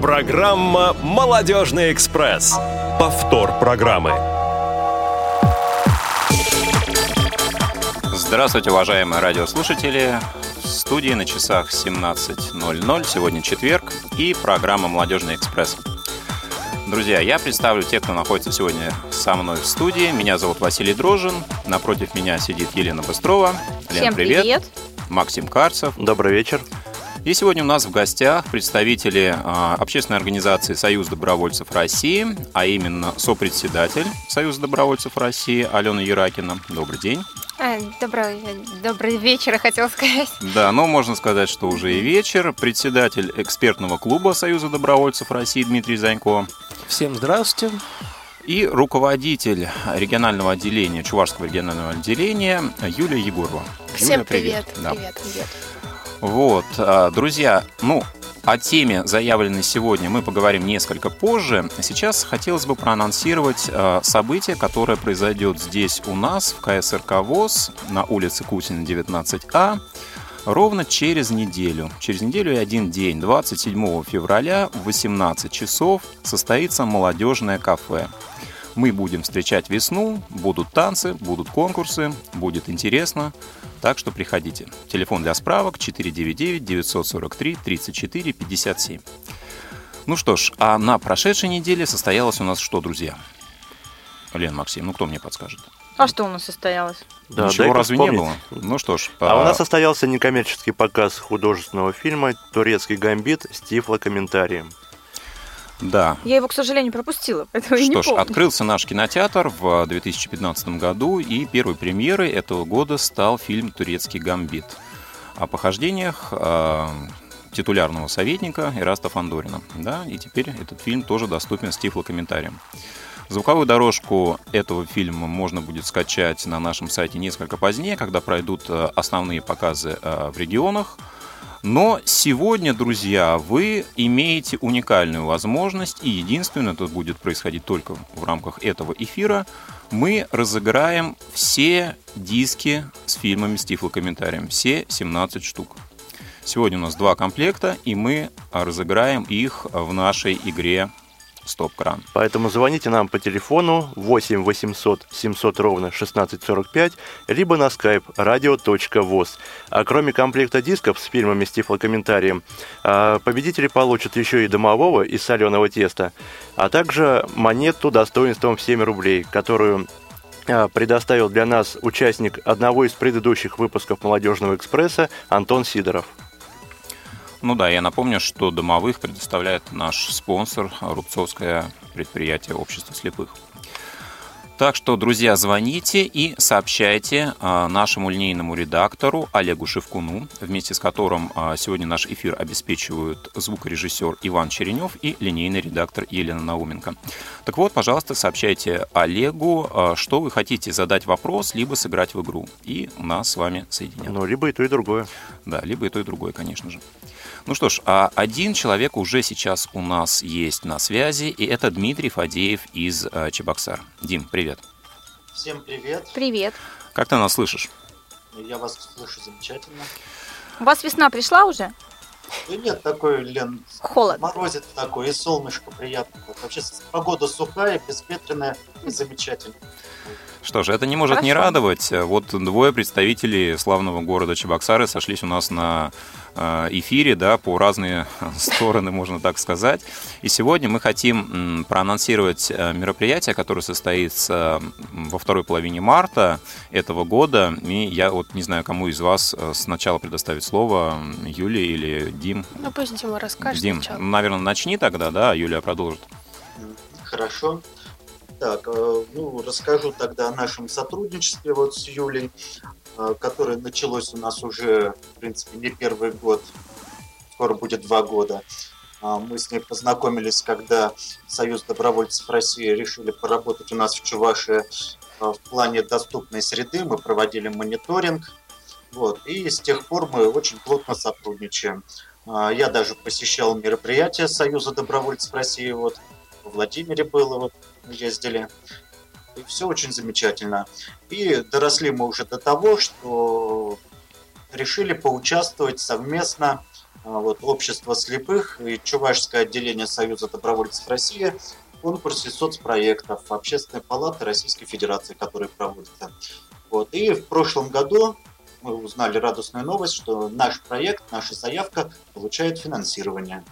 Программа «Молодежный экспресс». Повтор программы. Здравствуйте, уважаемые радиослушатели. В студии на часах 17.00. Сегодня четверг и программа «Молодежный экспресс». Друзья, я представлю тех, кто находится сегодня со мной в студии. Меня зовут Василий Дрожин. Напротив меня сидит Елена Быстрова. Лен, Всем привет. привет. Максим Карцев. Добрый вечер. И сегодня у нас в гостях представители э, общественной организации Союз добровольцев России, а именно сопредседатель Союза добровольцев России Алена Яракина. Добрый день. А, добрый, добрый вечер, хотел сказать. Да, но можно сказать, что уже и вечер. Председатель экспертного клуба Союза добровольцев России Дмитрий Занько. Всем здравствуйте. И руководитель регионального отделения, Чувашского регионального отделения Юлия Егорова. Всем Юля, привет. Привет, да. привет, привет. Вот, а, друзья, ну, о теме, заявленной сегодня, мы поговорим несколько позже. Сейчас хотелось бы проанонсировать а, событие, которое произойдет здесь у нас, в КСРК ВОЗ, на улице Кутина, 19А, ровно через неделю. Через неделю и один день, 27 февраля в 18 часов, состоится молодежное кафе. Мы будем встречать весну, будут танцы, будут конкурсы, будет интересно. Так что приходите. Телефон для справок 499-943-34-57. Ну что ж, а на прошедшей неделе состоялось у нас что, друзья? Лен, Максим, ну кто мне подскажет? А что у нас состоялось? Да, Ничего разве вспомнить. не было? Ну что ж. А, а у нас состоялся некоммерческий показ художественного фильма «Турецкий гамбит» с тифлокомментарием. Да. Я его, к сожалению, пропустила, поэтому Что я не ж, помню. открылся наш кинотеатр в 2015 году, и первой премьерой этого года стал фильм «Турецкий гамбит» о похождениях э, титулярного советника Ираста Фандорина. Да, и теперь этот фильм тоже доступен с тифлокомментарием. Звуковую дорожку этого фильма можно будет скачать на нашем сайте несколько позднее, когда пройдут э, основные показы э, в регионах. Но сегодня, друзья, вы имеете уникальную возможность, и единственное, это будет происходить только в рамках этого эфира, мы разыграем все диски с фильмами с тифлокомментарием, все 17 штук. Сегодня у нас два комплекта, и мы разыграем их в нашей игре стоп-кран. Поэтому звоните нам по телефону 8 800 700 ровно 1645, либо на skype radio.voz. А кроме комплекта дисков с фильмами с тифлокомментарием, а, победители получат еще и домового из соленого теста, а также монету достоинством в 7 рублей, которую а, предоставил для нас участник одного из предыдущих выпусков «Молодежного экспресса» Антон Сидоров. Ну да, я напомню, что домовых предоставляет наш спонсор Рубцовское предприятие общества слепых. Так что, друзья, звоните и сообщайте а, нашему линейному редактору Олегу Шевкуну, вместе с которым а, сегодня наш эфир обеспечивают звукорежиссер Иван Черенев и линейный редактор Елена Науменко. Так вот, пожалуйста, сообщайте Олегу, а, что вы хотите задать вопрос, либо сыграть в игру. И нас с вами соединят. Ну, либо и то, и другое. Да, либо и то, и другое, конечно же. Ну что ж, а один человек уже сейчас у нас есть на связи, и это Дмитрий Фадеев из э, Чебоксар. Дим, привет. Всем привет. Привет. Как ты нас слышишь? Я вас слышу замечательно. У вас весна пришла уже? Да нет, такой, Лен, Холод. морозит такой, и солнышко приятно. Вообще погода сухая, бесветренная и замечательная. Что ж, это не может Хорошо. не радовать. Вот двое представителей славного города Чебоксары сошлись у нас на э, эфире, да, по разные стороны, можно так сказать. И сегодня мы хотим проанонсировать э, мероприятие, которое состоится во второй половине марта этого года. И я вот не знаю, кому из вас э, сначала предоставить слово, Юлия или Дим. Ну, пусть Дима расскажет Дим, сначала. наверное, начни тогда, да, а Юлия продолжит. Хорошо. Так, э, ну, расскажу тогда о нашем сотрудничестве вот с Юлей, э, которое началось у нас уже, в принципе, не первый год, скоро будет два года. А, мы с ней познакомились, когда Союз добровольцев России решили поработать у нас в Чувашии э, в плане доступной среды. Мы проводили мониторинг. Вот, и с тех пор мы очень плотно сотрудничаем. Я даже посещал мероприятия Союза добровольцев России. Вот, в Владимире было вот ездили. И все очень замечательно. И доросли мы уже до того, что решили поучаствовать совместно вот, общество слепых и Чувашское отделение Союза добровольцев России в конкурсе соцпроектов Общественной палаты Российской Федерации, которые проводятся. Вот. И в прошлом году мы узнали радостную новость, что наш проект, наша заявка получает финансирование.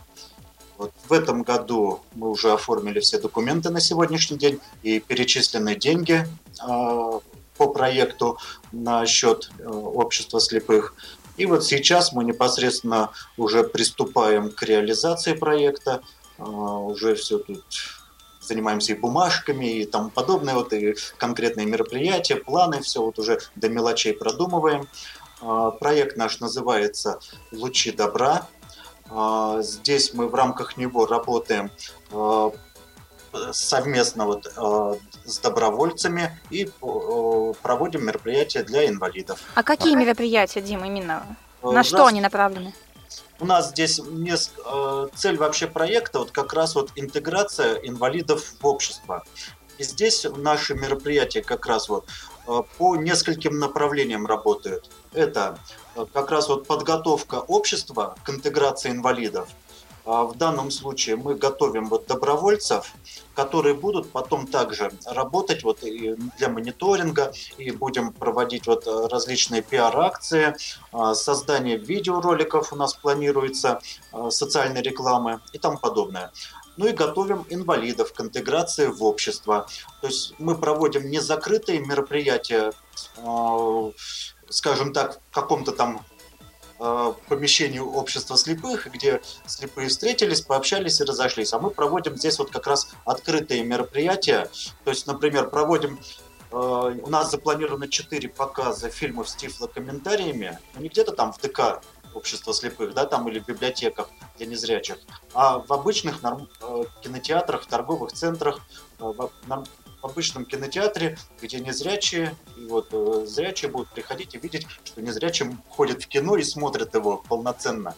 Вот в этом году мы уже оформили все документы на сегодняшний день и перечислены деньги э, по проекту на счет э, общества слепых. И вот сейчас мы непосредственно уже приступаем к реализации проекта. Э, уже все тут занимаемся и бумажками и тому подобное, вот и конкретные мероприятия, планы, все вот уже до мелочей продумываем. Э, проект наш называется «Лучи добра», а, здесь мы в рамках него работаем а, совместно вот, а, с добровольцами и проводим мероприятия для инвалидов. А какие мероприятия, Дима, именно? На Раз... что они направлены? У нас здесь цель вообще проекта вот как раз вот интеграция инвалидов в общество. И здесь наши мероприятия как раз вот по нескольким направлениям работают. Это как раз вот подготовка общества к интеграции инвалидов. А в данном случае мы готовим вот добровольцев, которые будут потом также работать вот и для мониторинга, и будем проводить вот различные пиар-акции, а, создание видеороликов у нас планируется, а, социальной рекламы и тому подобное ну и готовим инвалидов к интеграции в общество. То есть мы проводим не закрытые мероприятия, скажем так, в каком-то там э, помещении общества слепых, где слепые встретились, пообщались и разошлись. А мы проводим здесь вот как раз открытые мероприятия. То есть, например, проводим э, у нас запланировано 4 показа фильмов с тифлокомментариями, но не где-то там в ДК общества слепых, да, там или в библиотеках для незрячих, а в обычных норм, э, кинотеатрах, торговых центрах, в, в обычном кинотеатре, где незрячие, и вот э, зрячие будут приходить и видеть, что незрячие ходят в кино и смотрят его полноценно.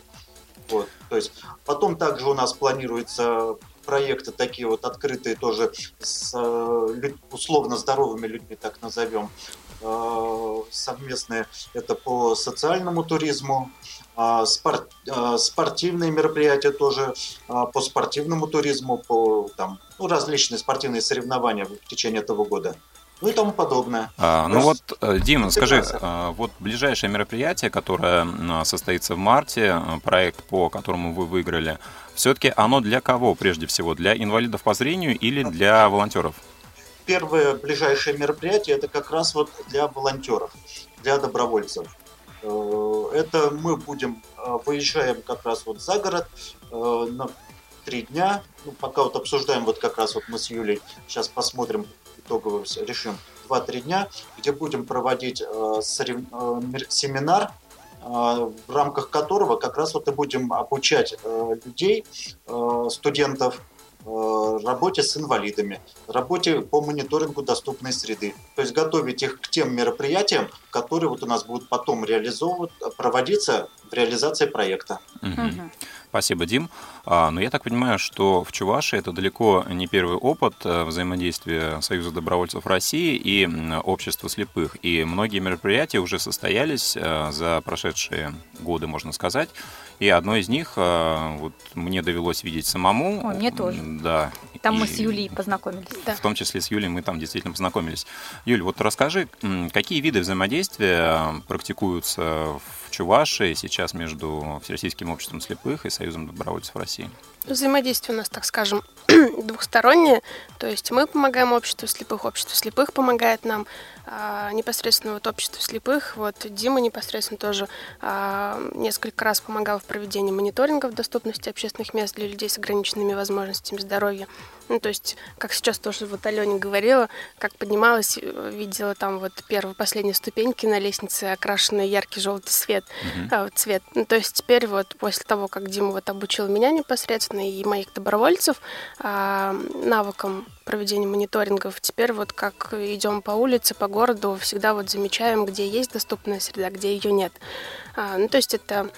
Вот, то есть потом также у нас планируется проекты такие вот открытые тоже с э, условно здоровыми людьми, так назовем, э, совместные. Это по социальному туризму, а, спорт, а, спортивные мероприятия тоже а, по спортивному туризму, по там, ну, различные спортивные соревнования в течение этого года. Ну и тому подобное. А, ну вот, э, Дима, скажи, вот ближайшее мероприятие, которое состоится в марте, э, проект, по которому вы выиграли, все-таки оно для кого прежде всего? Для инвалидов по зрению или для волонтеров? Первое ближайшее мероприятие это как раз вот для волонтеров, для добровольцев. Э, это мы будем, э, выезжаем как раз вот за город э, на три дня. Ну, пока вот обсуждаем, вот как раз вот мы с Юлей сейчас посмотрим, итогово решим, два-три дня, где будем проводить семинар, в рамках которого как раз вот и будем обучать людей, студентов, Э, работе с инвалидами, работе по мониторингу доступной среды. То есть готовить их к тем мероприятиям, которые вот у нас будут потом реализовывать, проводиться в реализации проекта. Угу. Спасибо, Дим. А, но я так понимаю, что в Чувашии это далеко не первый опыт э, взаимодействия Союза добровольцев России и Общества слепых. И многие мероприятия уже состоялись э, за прошедшие годы, можно сказать. И одно из них э, вот, мне довелось видеть самому. О, мне тоже. Да. Там и, мы с Юлей познакомились. Да. В том числе с Юлей мы там действительно познакомились. Юль, вот расскажи, какие виды взаимодействия практикуются в Чувашии сейчас между Всероссийским обществом слепых и Союзом добровольцев России? Взаимодействие у нас, так скажем, двухстороннее. То есть мы помогаем обществу слепых, общество слепых помогает нам. А, непосредственно вот общество слепых, вот Дима непосредственно тоже а, несколько раз помогал в проведении мониторингов доступности общественных мест для людей с ограниченными возможностями здоровья. Ну, то есть, как сейчас тоже вот Алене говорила, как поднималась, э, видела там вот первые, последние ступеньки на лестнице, окрашенный яркий желтый свет, mm-hmm. вот цвет. Ну, то есть теперь вот после того, как Дима вот обучил меня непосредственно и моих добровольцев а, навыкам проведения мониторингов, теперь вот как идем по улице, по городу, всегда вот замечаем, где есть доступная среда, где ее нет. А, ну, то есть это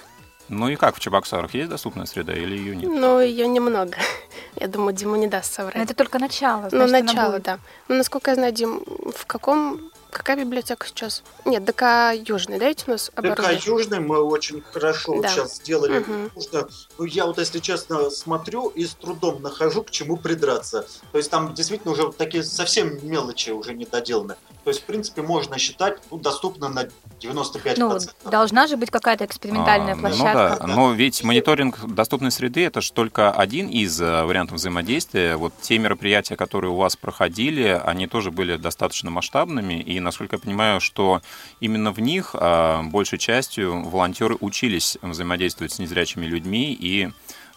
ну и как в Чебоксарах? Есть доступная среда или ее нет? Ну, ее немного. Я думаю, Дима не даст соврать. Но это только начало. Ну, начало, да. Ну, насколько я знаю, Дим, в каком Какая библиотека сейчас? Нет, ДК Южный, дайте у нас оборудование? ДК Южный мы очень хорошо Да. сейчас сделали. Мгм. Потому что, ну, я вот, если честно, смотрю и с трудом нахожу, к чему придраться. То есть там действительно уже вот такие совсем мелочи уже не доделаны. То есть, в принципе, можно считать, ну, доступно на 95%. Ну, должна же быть какая-то экспериментальная А, площадка. Ну да, но ведь мониторинг доступной среды это же только один из э, вариантов взаимодействия. Вот те мероприятия, которые у вас проходили, они тоже были достаточно масштабными, и насколько я понимаю, что именно в них а, большей частью волонтеры учились взаимодействовать с незрячими людьми и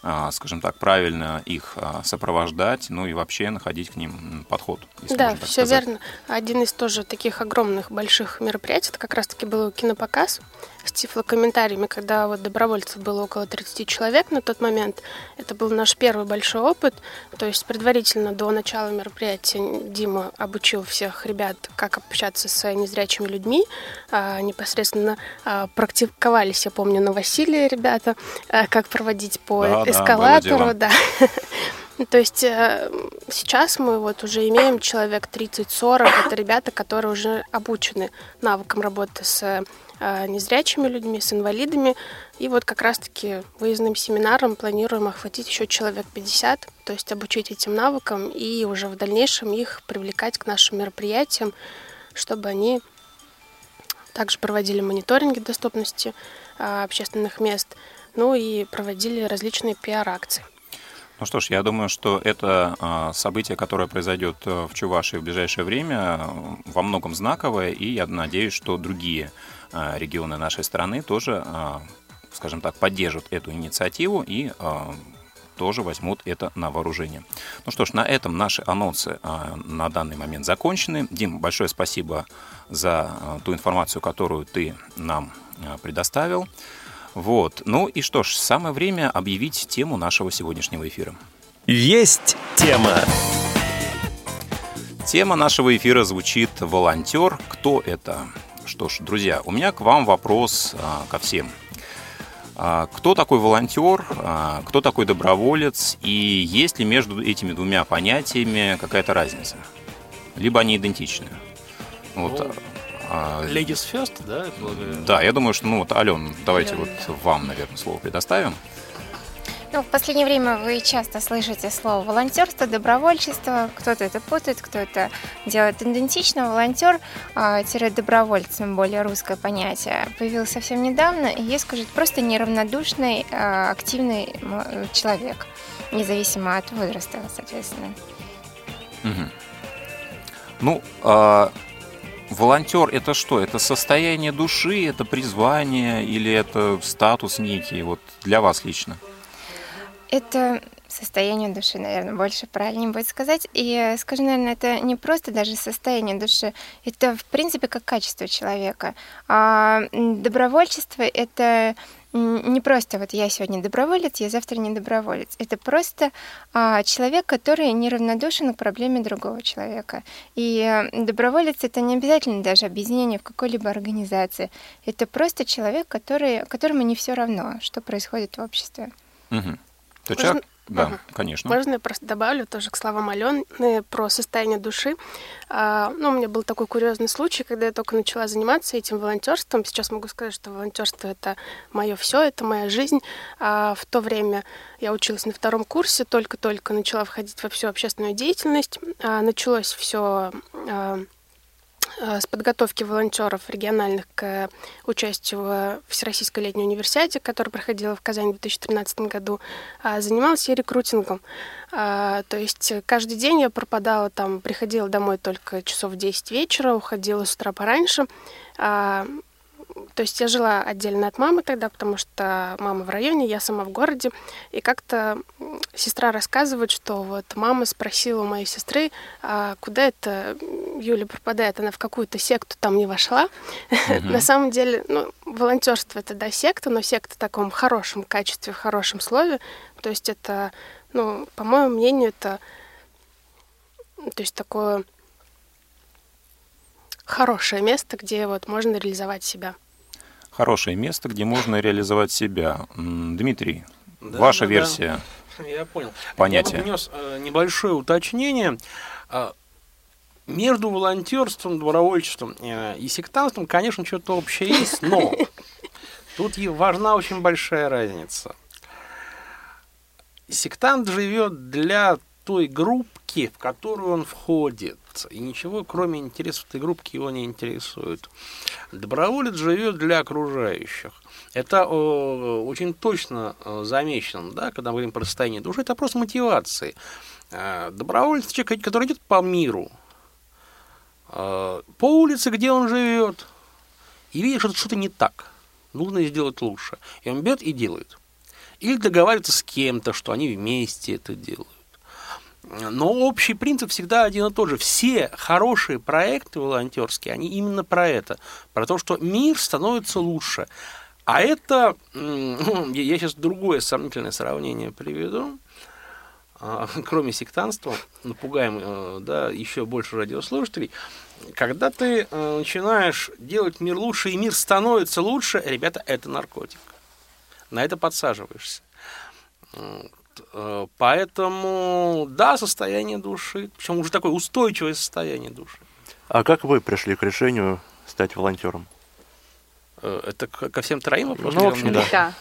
а, скажем так, правильно их а, сопровождать, ну и вообще находить к ним подход. Да, все сказать. верно. Один из тоже таких огромных больших мероприятий, это как раз-таки был кинопоказ с тифлокомментариями, когда вот добровольцев было около 30 человек на тот момент. Это был наш первый большой опыт. То есть предварительно до начала мероприятия Дима обучил всех ребят, как общаться с незрячими людьми. А, непосредственно а, практиковались, я помню, на Василии ребята, а, как проводить по Да, эскалатору. да. То есть э, сейчас мы вот уже имеем человек 30-40, это ребята, которые уже обучены навыкам работы с незрячими людьми, с инвалидами. И вот как раз-таки выездным семинаром планируем охватить еще человек 50, то есть обучить этим навыкам и уже в дальнейшем их привлекать к нашим мероприятиям, чтобы они также проводили мониторинги доступности э, общественных мест, ну и проводили различные пиар-акции. Ну что ж, я думаю, что это а, событие, которое произойдет э, в Чувашии в ближайшее время, э, во многом знаковое, и я надеюсь, что другие а, регионы нашей страны тоже, а, скажем так, поддержат эту инициативу и а, тоже возьмут это на вооружение. Ну что ж, на этом наши анонсы на данный момент закончены. Дим, большое спасибо за ту информацию, которую ты нам предоставил. Вот. Ну и что ж, самое время объявить тему нашего сегодняшнего эфира. Есть тема. Тема нашего эфира звучит «Волонтер. Кто это?». Что ж, друзья, у меня к вам вопрос а, ко всем. А, кто такой волонтер, а, кто такой доброволец, и есть ли между этими двумя понятиями какая-то разница? Либо они идентичны? Вот, Ну, Ladies first, да? я полагаю? да, я думаю, что, ну вот, Ален, давайте вот вам, наверное, слово предоставим. Ну, в последнее время вы часто слышите слово волонтерство, добровольчество. Кто-то это путает, кто-то делает идентично. Волонтер а, более русское понятие, появилось совсем недавно. И есть, скажет, просто неравнодушный, а, активный человек, независимо от возраста, соответственно. Мгм. Ну, а, волонтер это что? Это состояние души, это призвание или это статус некий, вот для вас лично? Это состояние души, наверное, больше правильнее будет сказать. И э, скажу, наверное, это не просто даже состояние души, это, в принципе, как качество человека. А добровольчество — это не просто вот я сегодня доброволец, я завтра не доброволец. Это просто а, человек, который неравнодушен к проблеме другого человека. И э, доброволец — это не обязательно даже объединение в какой-либо организации. Это просто человек, который, которому не все равно, что происходит в обществе. Мгм. То Можно- человек, да, Мгм. конечно. Можно я просто добавлю тоже к словам Алены про состояние души. А, Ну, у меня был такой курьезный случай, когда я только начала заниматься этим волонтерством. Сейчас могу сказать, что волонтерство это мое все, это моя жизнь. А в то время я училась на втором курсе, только-только начала входить во всю общественную деятельность. А, Началось все с подготовки волонтеров региональных к участию в Всероссийской летней универсиаде, которая проходила в Казани в 2013 году, а, занималась я рекрутингом. А, То есть каждый день я пропадала там, приходила домой только часов в 10 вечера, уходила с утра пораньше. То есть я жила отдельно от мамы тогда, потому что мама в районе, я сама в городе. И как-то сестра рассказывает, что вот мама спросила у моей сестры, а куда это Юля пропадает, она в какую-то секту там не вошла. На самом деле, ну, волонтерство это да, секта, но секта в таком хорошем качестве, в хорошем слове. То есть это, ну, по моему мнению, это то есть такое хорошее место, где вот можно реализовать себя. Хорошее место, где можно реализовать себя. Дмитрий, Да, ваша да, да. версия. Я понял. Понятие. Я внес э, небольшое уточнение. А, между волонтерством, добровольчеством э, и сектантством, конечно, что-то общее есть, но тут важна очень большая разница. Сектант живет для той группки, в которую он входит, и ничего, кроме интересов этой группки, его не интересует. Доброволец живет для окружающих. Это э, очень точно э, замечено, да, когда мы говорим про состояние души, это вопрос мотивации. Э, доброволец, человек, который идет по миру, э, по улице, где он живет, и видит, что что-то не так, нужно сделать лучше. И он берет и делает. Или договаривается с кем-то, что они вместе это делают. Но общий принцип всегда один и тот же. Все хорошие проекты волонтерские, они именно про это. Про то, что мир становится лучше. А это, я сейчас другое сомнительное сравнение приведу, а, кроме сектанства, напугаем э, да, еще больше радиослушателей, когда ты э, начинаешь делать мир лучше, и мир становится лучше, ребята, это наркотик. На это подсаживаешься. Э, поэтому, да, состояние души, причем уже такое устойчивое состояние души. А как вы пришли к решению стать волонтером? Э, это ко всем троим вопрос? Ну, в общем, да. Да.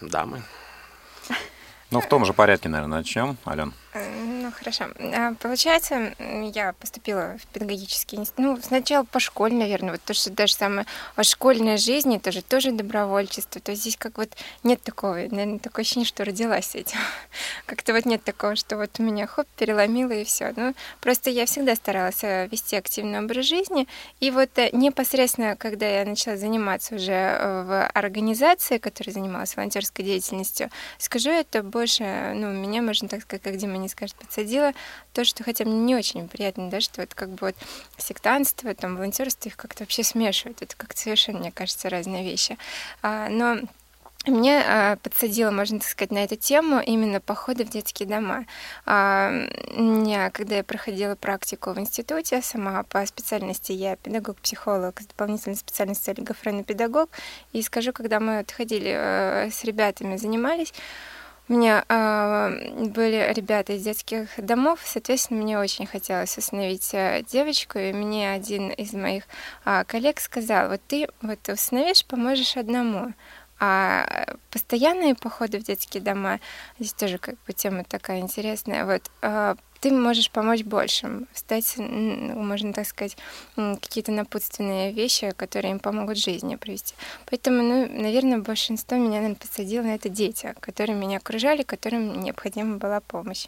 Да, мы. Ну, в том же порядке, наверное, начнем, Ален. Хорошо. А, получается, я поступила в педагогический институт. Ну, сначала по школе, наверное, вот то, что даже самое о школьной жизни, тоже тоже добровольчество. То есть здесь как вот нет такого, наверное, такое ощущение, что родилась этим. Как-то вот нет такого, что вот у меня хоп, переломило и все. Ну, просто я всегда старалась э, вести активный образ жизни. И вот э, непосредственно, когда я начала заниматься уже э, в организации, которая занималась волонтерской деятельностью, скажу, это больше, ну, меня, можно так сказать, как Дима не скажет, подсадило то, что хотя мне не очень приятно, да, что вот как бы вот сектантство, там, волонтерство их как-то вообще смешивают. Это как-то совершенно, мне кажется, разные вещи. А, но мне а, подсадило, можно так сказать, на эту тему именно походы в детские дома. А, меня, когда я проходила практику в институте, сама по специальности я педагог-психолог с дополнительной специальностью олигофренопедагог, и скажу, когда мы вот ходили а, с ребятами, занимались, у меня э, были ребята из детских домов, соответственно, мне очень хотелось установить э, девочку, и мне один из моих э, коллег сказал, вот ты вот установишь, поможешь одному. А постоянные походы в детские дома, здесь тоже как бы тема такая интересная, вот ты можешь помочь большим, стать, можно так сказать, какие-то напутственные вещи, которые им помогут жизни провести. Поэтому, ну, наверное, большинство меня, наверное, подсадило на это дети, которые меня окружали, которым необходима была помощь.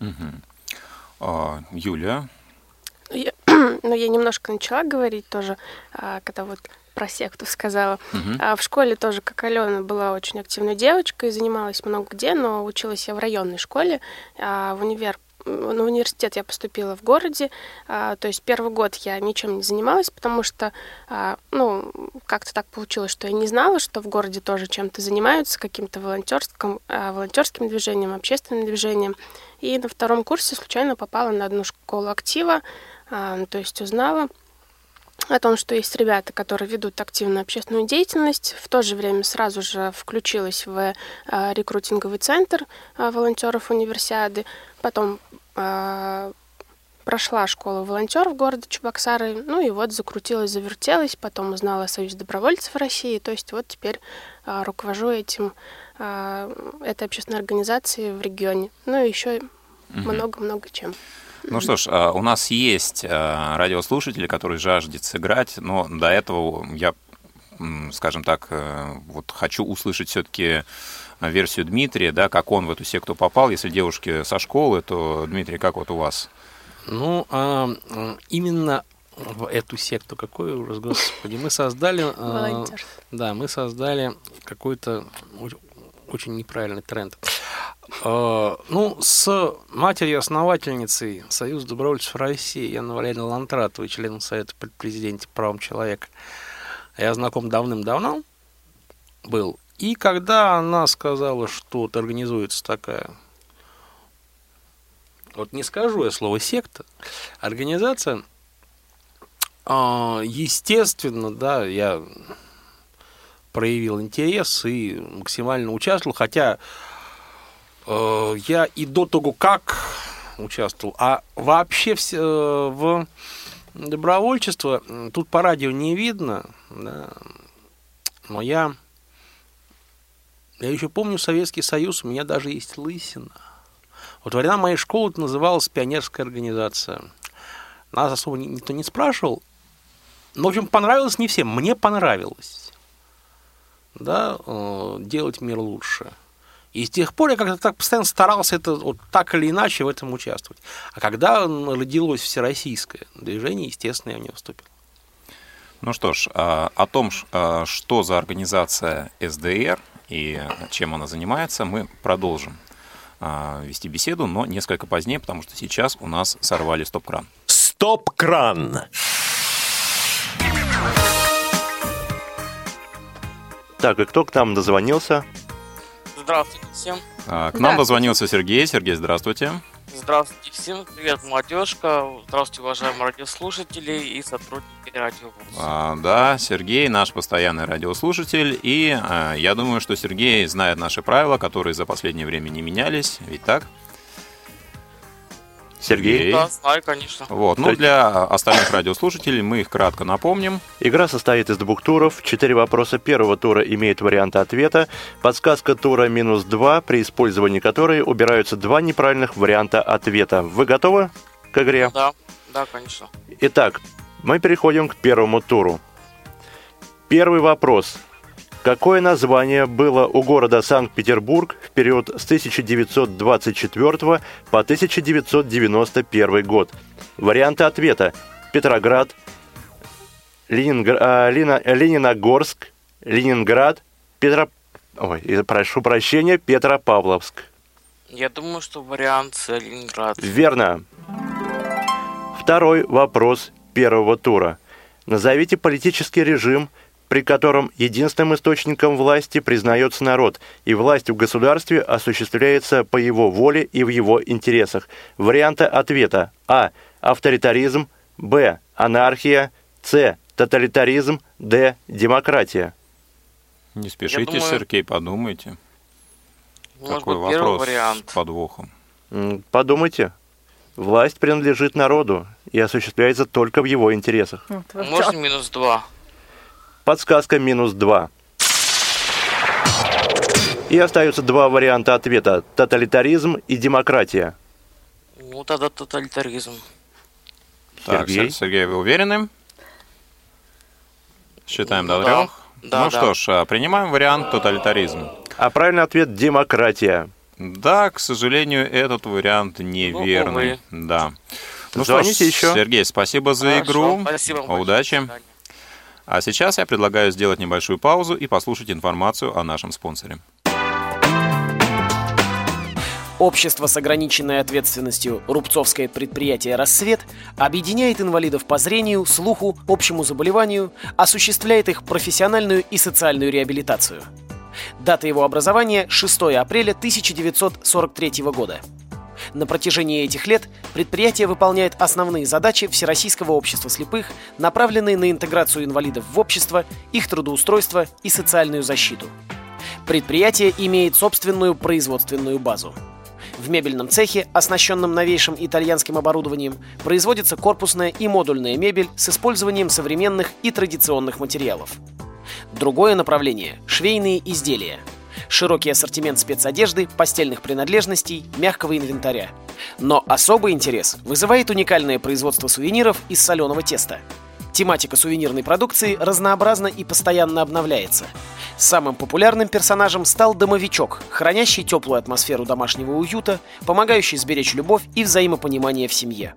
Угу. А, Юля? Я, ну, я немножко начала говорить тоже, а, когда вот про секту сказала. Uh-huh. А в школе тоже, как Алена, была очень активной девочкой, занималась много где, но училась я в районной школе, а в универ на университет я поступила в городе, а, то есть первый год я ничем не занималась, потому что, а, ну, как-то так получилось, что я не знала, что в городе тоже чем-то занимаются, каким-то волонтерским, а, волонтерским движением, общественным движением. И на втором курсе случайно попала на одну школу актива, а, то есть узнала, о том, что есть ребята, которые ведут активную общественную деятельность. В то же время сразу же включилась в э, рекрутинговый центр э, волонтеров универсиады. Потом э, прошла школу волонтеров города Чебоксары. Ну и вот закрутилась, завертелась. Потом узнала о Союзе добровольцев России. То есть вот теперь э, руковожу этим, э, этой общественной организацией в регионе. Ну и еще много-много чем. Ну что ж, а, у нас есть а, радиослушатели, которые жаждет сыграть, но до этого я, скажем так, э, вот хочу услышать все-таки версию Дмитрия, да, как он в эту секту попал. Если девушки со школы, то, Дмитрий, как вот у вас? Ну, а, именно в эту секту, какой ужас, господи, мы создали... Да, мы создали какой-то очень неправильный тренд. А, ну, с матерью-основательницей Союза добровольцев России Яной Валерьевной Лантратовой, членом Совета при президенте по правам человека, я знаком давным-давно был. И когда она сказала, что вот организуется такая, вот не скажу я слово секта, организация, а, естественно, да, я проявил интерес и максимально участвовал, хотя Э, я и до того, как участвовал. А вообще все, э, в добровольчество тут по радио не видно, да, но я, я еще помню Советский Союз, у меня даже есть лысина. Вот во времена моей школы это называлась пионерская организация. Нас особо никто не спрашивал. Но, в общем, понравилось не всем. Мне понравилось. Да, э, делать мир лучше. И с тех пор я как-то так постоянно старался это вот так или иначе в этом участвовать. А когда родилось всероссийское движение, естественно, я в него вступил. Ну что ж, а, о том, а, что за организация СДР и чем она занимается, мы продолжим а, вести беседу, но несколько позднее, потому что сейчас у нас сорвали стоп-кран. Стоп-кран! Так, и кто к нам дозвонился? Здравствуйте всем. К нам дозвонился Сергей. Сергей, здравствуйте. Здравствуйте всем. Привет, молодежка. Здравствуйте, уважаемые радиослушатели и сотрудники радио а, Да, Сергей наш постоянный радиослушатель. И а, я думаю, что Сергей знает наши правила, которые за последнее время не менялись. Ведь так? Сергей? Да, знаю, конечно. Вот. Ну, для остальных радиослушателей мы их кратко напомним. Игра состоит из двух туров. Четыре вопроса первого тура имеют варианты ответа. Подсказка тура минус два, при использовании которой убираются два неправильных варианта ответа. Вы готовы к игре? Да, да, конечно. Итак, мы переходим к первому туру. Первый вопрос. Какое название было у города Санкт-Петербург в период с 1924 по 1991 год? Варианты ответа. Петроград, Ленингр... а, Лина... Лениногорск, Ленинград, Петро... Ой, прошу прощения, Петропавловск. Я думаю, что вариант С Ленинград. Верно. Второй вопрос первого тура. Назовите политический режим – при котором единственным источником власти признается народ, и власть в государстве осуществляется по его воле и в его интересах. Варианты ответа А. Авторитаризм Б. Анархия С. Тоталитаризм Д. Демократия. Не спешите, думаю, Сергей, подумайте. Может Какой быть, вопрос вариант. с подвохом? Подумайте. Власть принадлежит народу и осуществляется только в его интересах. Можно минус два? Подсказка минус 2. И остаются два варианта ответа. Тоталитаризм и демократия. Ну, тогда тоталитаризм. Так, Сергей, Сергей вы уверены? Считаем ну, до трех. Да, ну да. что ж, а, принимаем вариант тоталитаризм. А правильный ответ – демократия. Да, к сожалению, этот вариант неверный. Ну, да. Ну Звоните что ж, еще. Сергей, спасибо за Хорошо, игру. Спасибо. Удачи. А сейчас я предлагаю сделать небольшую паузу и послушать информацию о нашем спонсоре. Общество с ограниченной ответственностью «Рубцовское предприятие «Рассвет» объединяет инвалидов по зрению, слуху, общему заболеванию, осуществляет их профессиональную и социальную реабилитацию. Дата его образования – 6 апреля 1943 года. На протяжении этих лет предприятие выполняет основные задачи Всероссийского общества слепых, направленные на интеграцию инвалидов в общество, их трудоустройство и социальную защиту. Предприятие имеет собственную производственную базу. В мебельном цехе, оснащенном новейшим итальянским оборудованием, производится корпусная и модульная мебель с использованием современных и традиционных материалов. Другое направление – швейные изделия – широкий ассортимент спецодежды, постельных принадлежностей, мягкого инвентаря. Но особый интерес вызывает уникальное производство сувениров из соленого теста. Тематика сувенирной продукции разнообразна и постоянно обновляется. Самым популярным персонажем стал домовичок, хранящий теплую атмосферу домашнего уюта, помогающий сберечь любовь и взаимопонимание в семье.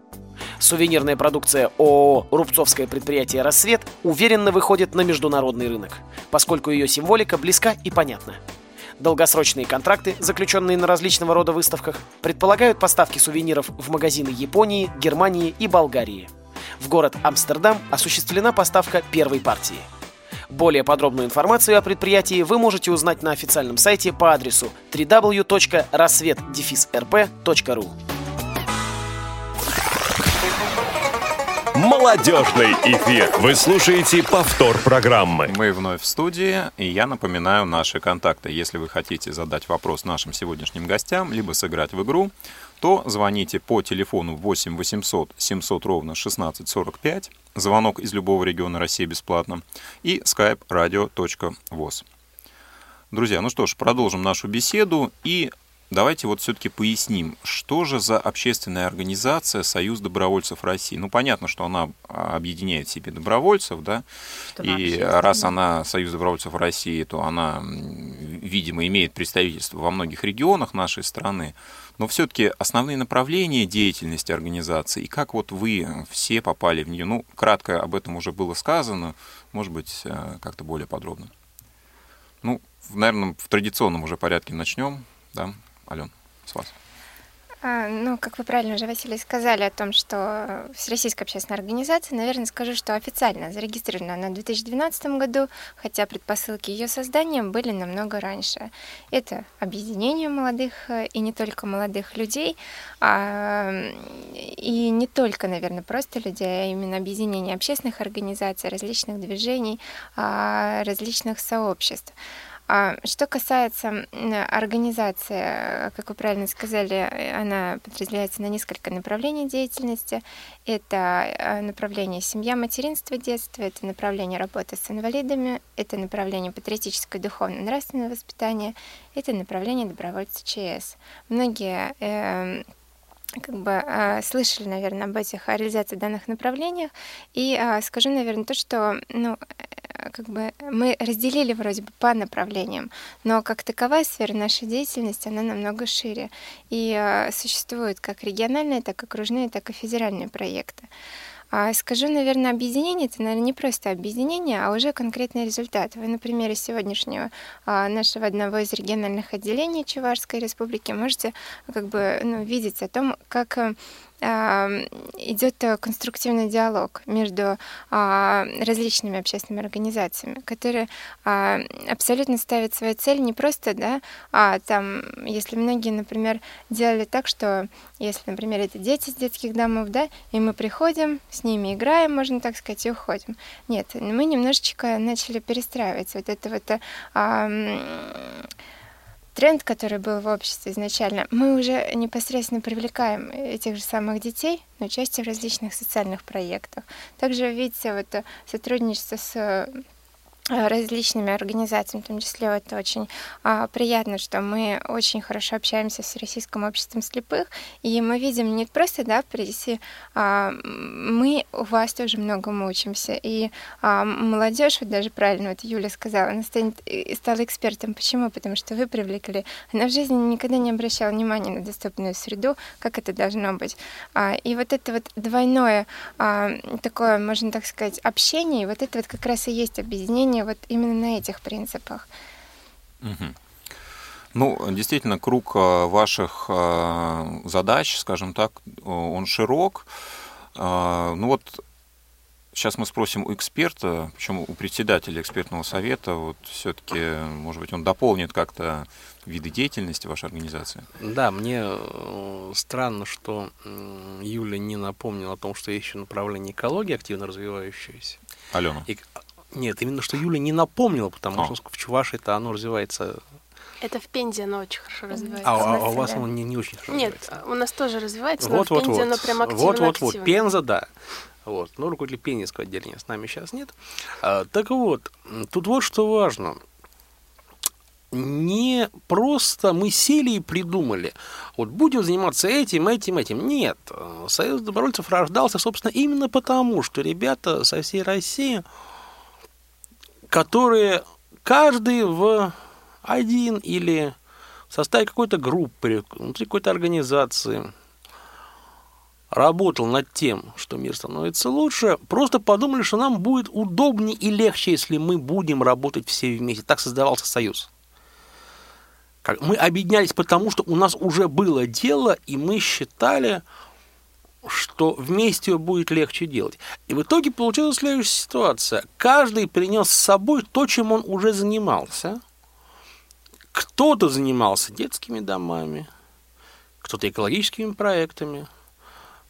Сувенирная продукция ООО «Рубцовское предприятие «Рассвет» уверенно выходит на международный рынок, поскольку ее символика близка и понятна. Долгосрочные контракты, заключенные на различного рода выставках, предполагают поставки сувениров в магазины Японии, Германии и Болгарии. В город Амстердам осуществлена поставка первой партии. Более подробную информацию о предприятии вы можете узнать на официальном сайте по адресу www.рассвет-рп.ру. Молодежный эфир. Вы слушаете повтор программы. Мы вновь в студии, и я напоминаю наши контакты. Если вы хотите задать вопрос нашим сегодняшним гостям, либо сыграть в игру, то звоните по телефону 8 800 700 ровно 1645, звонок из любого региона России бесплатно, и skype radio.voz. Друзья, ну что ж, продолжим нашу беседу и давайте вот все-таки поясним, что же за общественная организация Союз добровольцев России. Ну, понятно, что она объединяет в себе добровольцев, да, что и раз она Союз добровольцев России, то она, видимо, имеет представительство во многих регионах нашей страны. Но все-таки основные направления деятельности организации и как вот вы все попали в нее, ну, кратко об этом уже было сказано, может быть, э, как-то более подробно. Ну, наверное, в традиционном уже порядке начнем, да, Ален, с вас. А, ну, как вы правильно уже, Василий, сказали о том, что Всероссийская общественная организация, наверное, скажу, что официально зарегистрирована она в 2012 году, хотя предпосылки ее создания были намного раньше. Это объединение молодых э, и не только молодых людей, а, и не только, наверное, просто людей, а именно объединение общественных организаций, различных движений, а, различных сообществ. А что касается организации, как вы правильно сказали, она подразделяется на несколько направлений деятельности. Это э, направление семья, материнство, детство, это направление работы с инвалидами, это направление патриотическое, духовное, нравственное воспитание, это направление добровольца ЧС. Многие э, как бы э, слышали, наверное, об этих о реализации данных направлениях. И э, скажу, наверное, то, что ну, как бы мы разделили вроде бы по направлениям, но как таковая сфера нашей деятельности, она намного шире. И э, существуют как региональные, так и окружные, так и федеральные проекты. А скажу, наверное, объединение это, наверное, не просто объединение, а уже конкретный результат. Вы на примере сегодняшнего а, нашего одного из региональных отделений Чувашской республики можете как бы ну, видеть о том, как э, идет э, конструктивный диалог между а, различными общественными организациями, которые а, абсолютно ставят свою цель не просто, да, а там, если многие, например, делали так, что если, например, это дети с детских домов, да, и мы приходим, с ними играем, можно так сказать, и уходим. Нет, мы немножечко начали перестраивать вот это вот а, тренд, который был в обществе изначально, мы уже непосредственно привлекаем этих же самых детей на участие в различных социальных проектах. Также, видите, вот сотрудничество с Э, различными организациями, в том числе это очень а, приятно, что мы очень хорошо общаемся с Российским обществом слепых, и мы видим не просто, да, в прессе, а, мы у вас тоже многому учимся, и а, молодежь, вот даже правильно вот Юля сказала, она станет, стала экспертом. Почему? Потому что вы привлекли. Она в жизни никогда не обращала внимания на доступную среду, как это должно быть. А, и вот это вот двойное а, такое, можно так сказать, общение, вот это вот как раз и есть объединение обучение вот именно на этих принципах. Угу. Ну, действительно, круг э, ваших э, задач, скажем так, он широк. Э, ну вот сейчас мы спросим у эксперта, причем у председателя экспертного совета, вот все-таки, может быть, он дополнит как-то виды деятельности вашей организации? Да, мне странно, что Юля не напомнила о том, что есть еще направление экологии, активно развивающееся. Алена. И нет, именно что Юля не напомнила, потому О. что в Чувашии-то оно развивается это в Пензе оно очень хорошо развивается. А, а, а у вас оно не, не очень хорошо Нет, развивается? у нас тоже развивается, вот, но вот, в Пензе вот. оно прям активно Вот, вот, вот, Пенза, да. Вот. Но руководитель Пензенского отделения с нами сейчас нет. А, так вот, тут вот что важно. Не просто мы сели и придумали, вот будем заниматься этим, этим, этим. Нет, Союз добровольцев рождался, собственно, именно потому, что ребята со всей России которые каждый в один или в составе какой-то группы, внутри какой-то организации работал над тем, что мир становится лучше, просто подумали, что нам будет удобнее и легче, если мы будем работать все вместе. Так создавался союз. Мы объединялись потому, что у нас уже было дело, и мы считали, что вместе будет легче делать. И в итоге получилась следующая ситуация. Каждый принес с собой то, чем он уже занимался. Кто-то занимался детскими домами, кто-то экологическими проектами,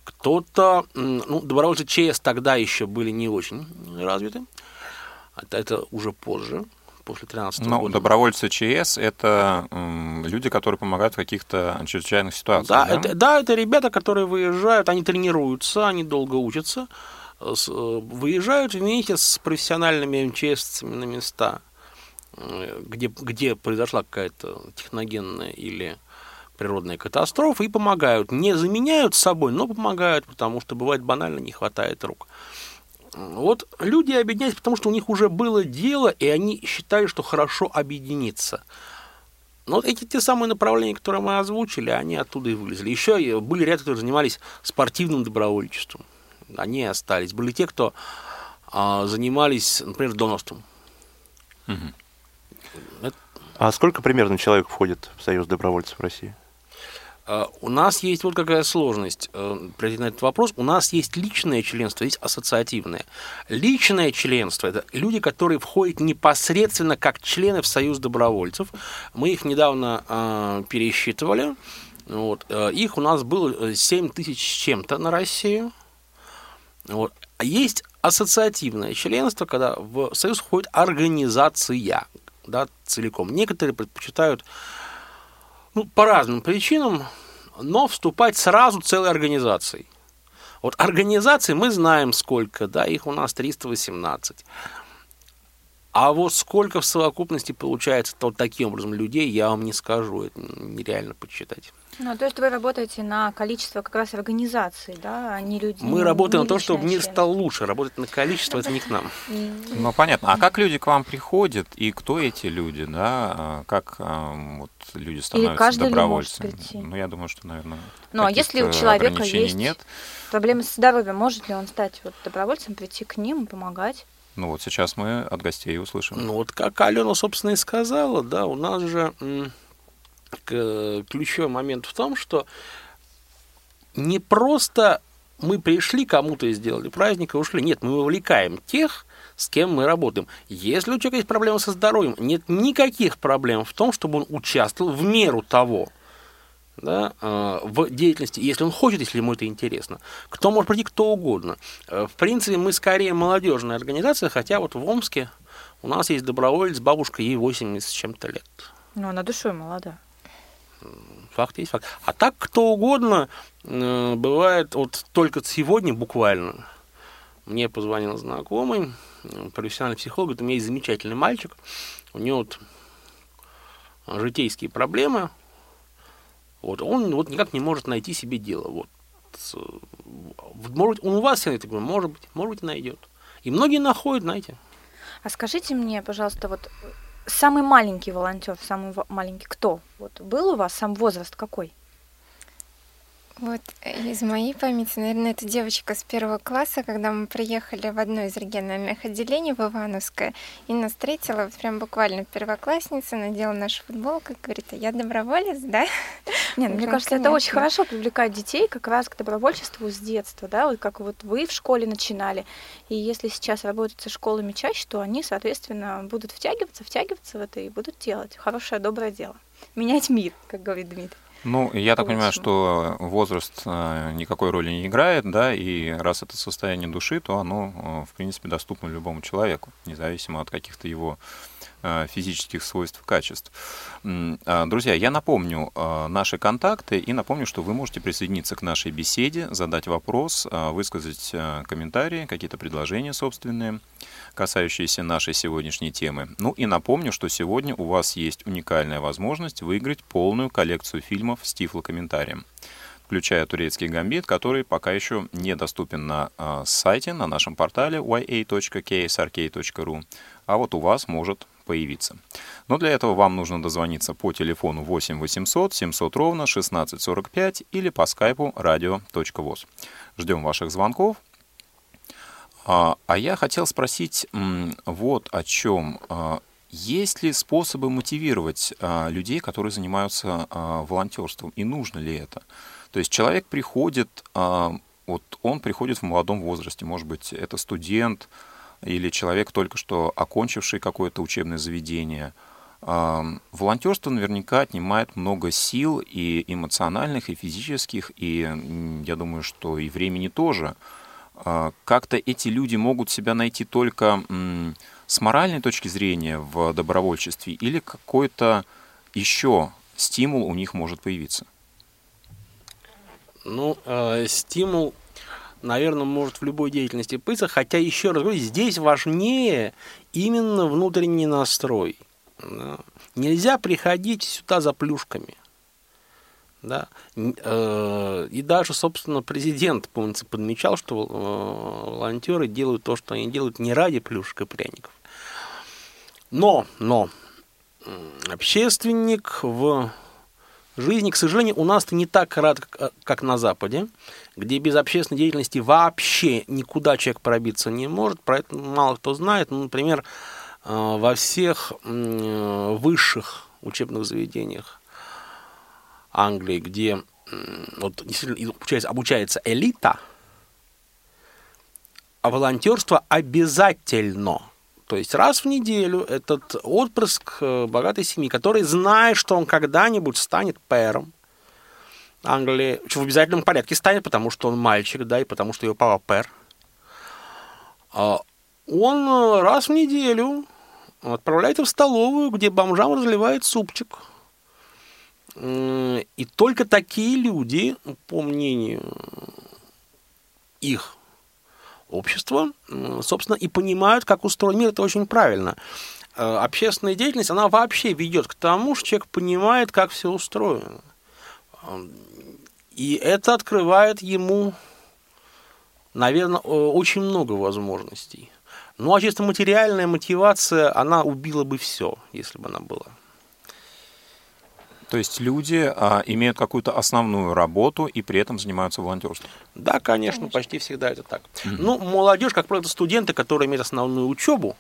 Кто-то, ну, добровольцы ЧС тогда еще были не очень развиты. Это, это уже позже, после 13 ну, года. добровольцы ЧС – это м, люди, которые помогают в каких-то чрезвычайных ситуациях, да, да? Это, да, это ребята, которые выезжают, они тренируются, они долго учатся, с, выезжают вместе с профессиональными МЧСцами на места, э, где, где произошла какая-то техногенная или природная катастрофа, и помогают. Не заменяют собой, но помогают, потому что бывает банально не хватает рук. Вот люди объединялись, потому что у них уже было дело, и они считали, что хорошо объединиться. Но вот эти те самые направления, которые мы озвучили, они оттуда и вылезли. Еще были ряд, которые занимались спортивным добровольчеством. Они остались. Были те, кто а, занимались, например, донорством. Угу. Это... А сколько примерно человек входит в Союз добровольцев России? Э, у нас есть вот какая сложность, э, пройти на этот вопрос. У нас есть личное членство, есть ассоциативное. Личное членство – это люди, которые входят непосредственно как члены в Союз добровольцев. Мы их недавно э, пересчитывали. Вот. Э, их у нас было 7 тысяч с чем-то на Россию. Вот. А есть ассоциативное членство, когда в Союз входит организация да, целиком. Некоторые предпочитают ну, по разным причинам, но вступать сразу целой организацией. Вот организаций мы знаем сколько, да, их у нас 318. А вот сколько в совокупности получается вот таким образом людей, я вам не скажу, это нереально подсчитать. Ну, то есть вы работаете на количество как раз организаций, да, а не людей. Мы работаем на то, чтобы мир стал лучше. Работать на количество это не к нам. Ну, понятно. А как люди к вам приходят и кто эти люди, да? А как а, вот люди становятся добровольцами? Ну, я думаю, что, наверное, Ну, а если у человека есть нет. проблемы с здоровьем, может ли он стать вот добровольцем, прийти к ним и помогать? Ну вот сейчас мы от гостей услышим. Ну вот как Алена, собственно, и сказала, да, у нас же ключевой момент в том, что не просто мы пришли кому-то и сделали праздник и ушли. Нет, мы вовлекаем тех, с кем мы работаем. Если у человека есть проблемы со здоровьем, нет никаких проблем в том, чтобы он участвовал в меру того, да, э, в деятельности, если он хочет, если ему это интересно. Кто может прийти, кто угодно. Э, в принципе, мы скорее молодежная организация, хотя вот в Омске у нас есть доброволец, бабушка, ей 80 с чем-то лет. Ну, она душой молода факт есть факт. А так кто угодно э, бывает, вот только сегодня буквально мне позвонил знакомый, э, профессиональный психолог, говорит, у меня есть замечательный мальчик, у него вот житейские проблемы, вот, он вот никак не может найти себе дело. Вот. Может быть, он у вас сидит, может быть, может быть, найдет. И многие находят, знаете. А скажите мне, пожалуйста, вот Самый маленький волонтер, самый маленький кто? Вот был у вас сам возраст какой? Вот э, из моей памяти, наверное, это девочка с первого класса, когда мы приехали в одно из региональных отделений в Ивановское, и нас встретила вот прям буквально первоклассница, надела нашу футболку и говорит, а я доброволец, да? Нет, ну, мне кажется, это очень хорошо привлекать детей как раз к добровольчеству с детства, да, вот как вот вы в школе начинали, и если сейчас работать со школами чаще, то они, соответственно, будут втягиваться, втягиваться в это и будут делать хорошее, доброе дело. Менять мир, как говорит Дмитрий. Ну, я так понимаю, что возраст э, никакой роли не играет, да, и раз это состояние души, то оно, э, в принципе, доступно любому человеку, независимо от каких-то его физических свойств качеств. А, друзья, я напомню наши контакты и напомню, что вы можете присоединиться к нашей беседе, задать вопрос, высказать комментарии, какие-то предложения собственные касающиеся нашей сегодняшней темы. Ну и напомню, что сегодня у вас есть уникальная возможность выиграть полную коллекцию фильмов с тифлокомментарием включая турецкий гамбит, который пока еще недоступен на э, сайте, на нашем портале ya.ksrk.ru, а вот у вас может появиться. Но для этого вам нужно дозвониться по телефону 8 800 700 ровно 1645 или по скайпу radio.voz. Ждем ваших звонков. А, а я хотел спросить вот о чем. А, есть ли способы мотивировать а, людей, которые занимаются волонтерством, и нужно ли это? То есть человек приходит, вот он приходит в молодом возрасте, может быть, это студент или человек, только что окончивший какое-то учебное заведение. Волонтерство наверняка отнимает много сил и эмоциональных, и физических, и я думаю, что и времени тоже. А, как-то эти люди могут себя найти только с моральной точки зрения в добровольчестве или какой-то еще стимул у них может появиться? Ну, э, стимул, наверное, может в любой деятельности появиться, хотя еще раз говорю, здесь важнее именно внутренний настрой. Да. Нельзя приходить сюда за плюшками. Да? Э, и даже, собственно, президент, помнится, подмечал, что э, волонтеры делают то, что они делают не ради плюшек и пряников. Но, но, общественник в жизни, к сожалению, у нас-то не так рад, как на Западе, где без общественной деятельности вообще никуда человек пробиться не может. Про это мало кто знает. Ну, например, э, во всех высших учебных заведениях Англии, где вот, обучается, обучается элита, а волонтерство обязательно – то есть раз в неделю этот отпрыск э, богатой семьи, который знает, что он когда-нибудь станет пэром Англии, в обязательном порядке станет, потому что он мальчик, да, и потому что его папа пэр, а он э, раз в неделю отправляется в столовую, где бомжам разливает супчик. И только такие люди, по мнению их общества, собственно, и понимают, как устроен мир. Это очень правильно. Э, общественная деятельность, она вообще ведет к тому, что человек понимает, как все устроено. И это открывает ему, наверное, очень много возможностей. Ну, а чисто материальная мотивация, она убила бы все, если бы она была. То есть люди а, имеют какую-то основную работу и при этом занимаются волонтерством? Да, конечно, конечно. почти всегда это так. Mm-hmm. Ну, молодежь, как правило, студенты, которые имеют основную учебу,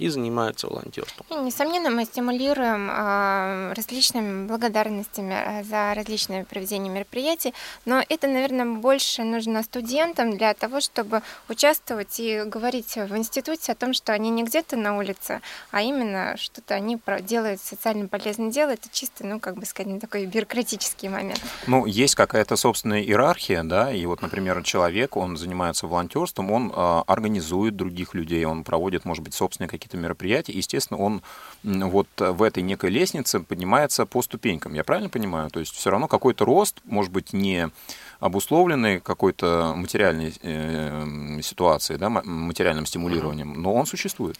и занимаются волонтерством. И, несомненно, мы стимулируем э, различными благодарностями э, за различные проведения мероприятий, но это, наверное, больше нужно студентам для того, чтобы участвовать и говорить в институте о том, что они не где-то на улице, а именно что-то они делают социально полезное дело. Это чисто, ну, как бы сказать, такой бюрократический момент. Ну, есть какая-то собственная иерархия, да, и вот, например, человек, он занимается волонтерством, он э, организует других людей, он проводит, может быть, собственные какие-то какие-то мероприятия, естественно, он вот в этой некой лестнице поднимается по ступенькам. Я правильно понимаю? То есть все равно какой-то рост, может быть, не обусловленный какой-то материальной э, ситуацией, да, материальным стимулированием, но он существует.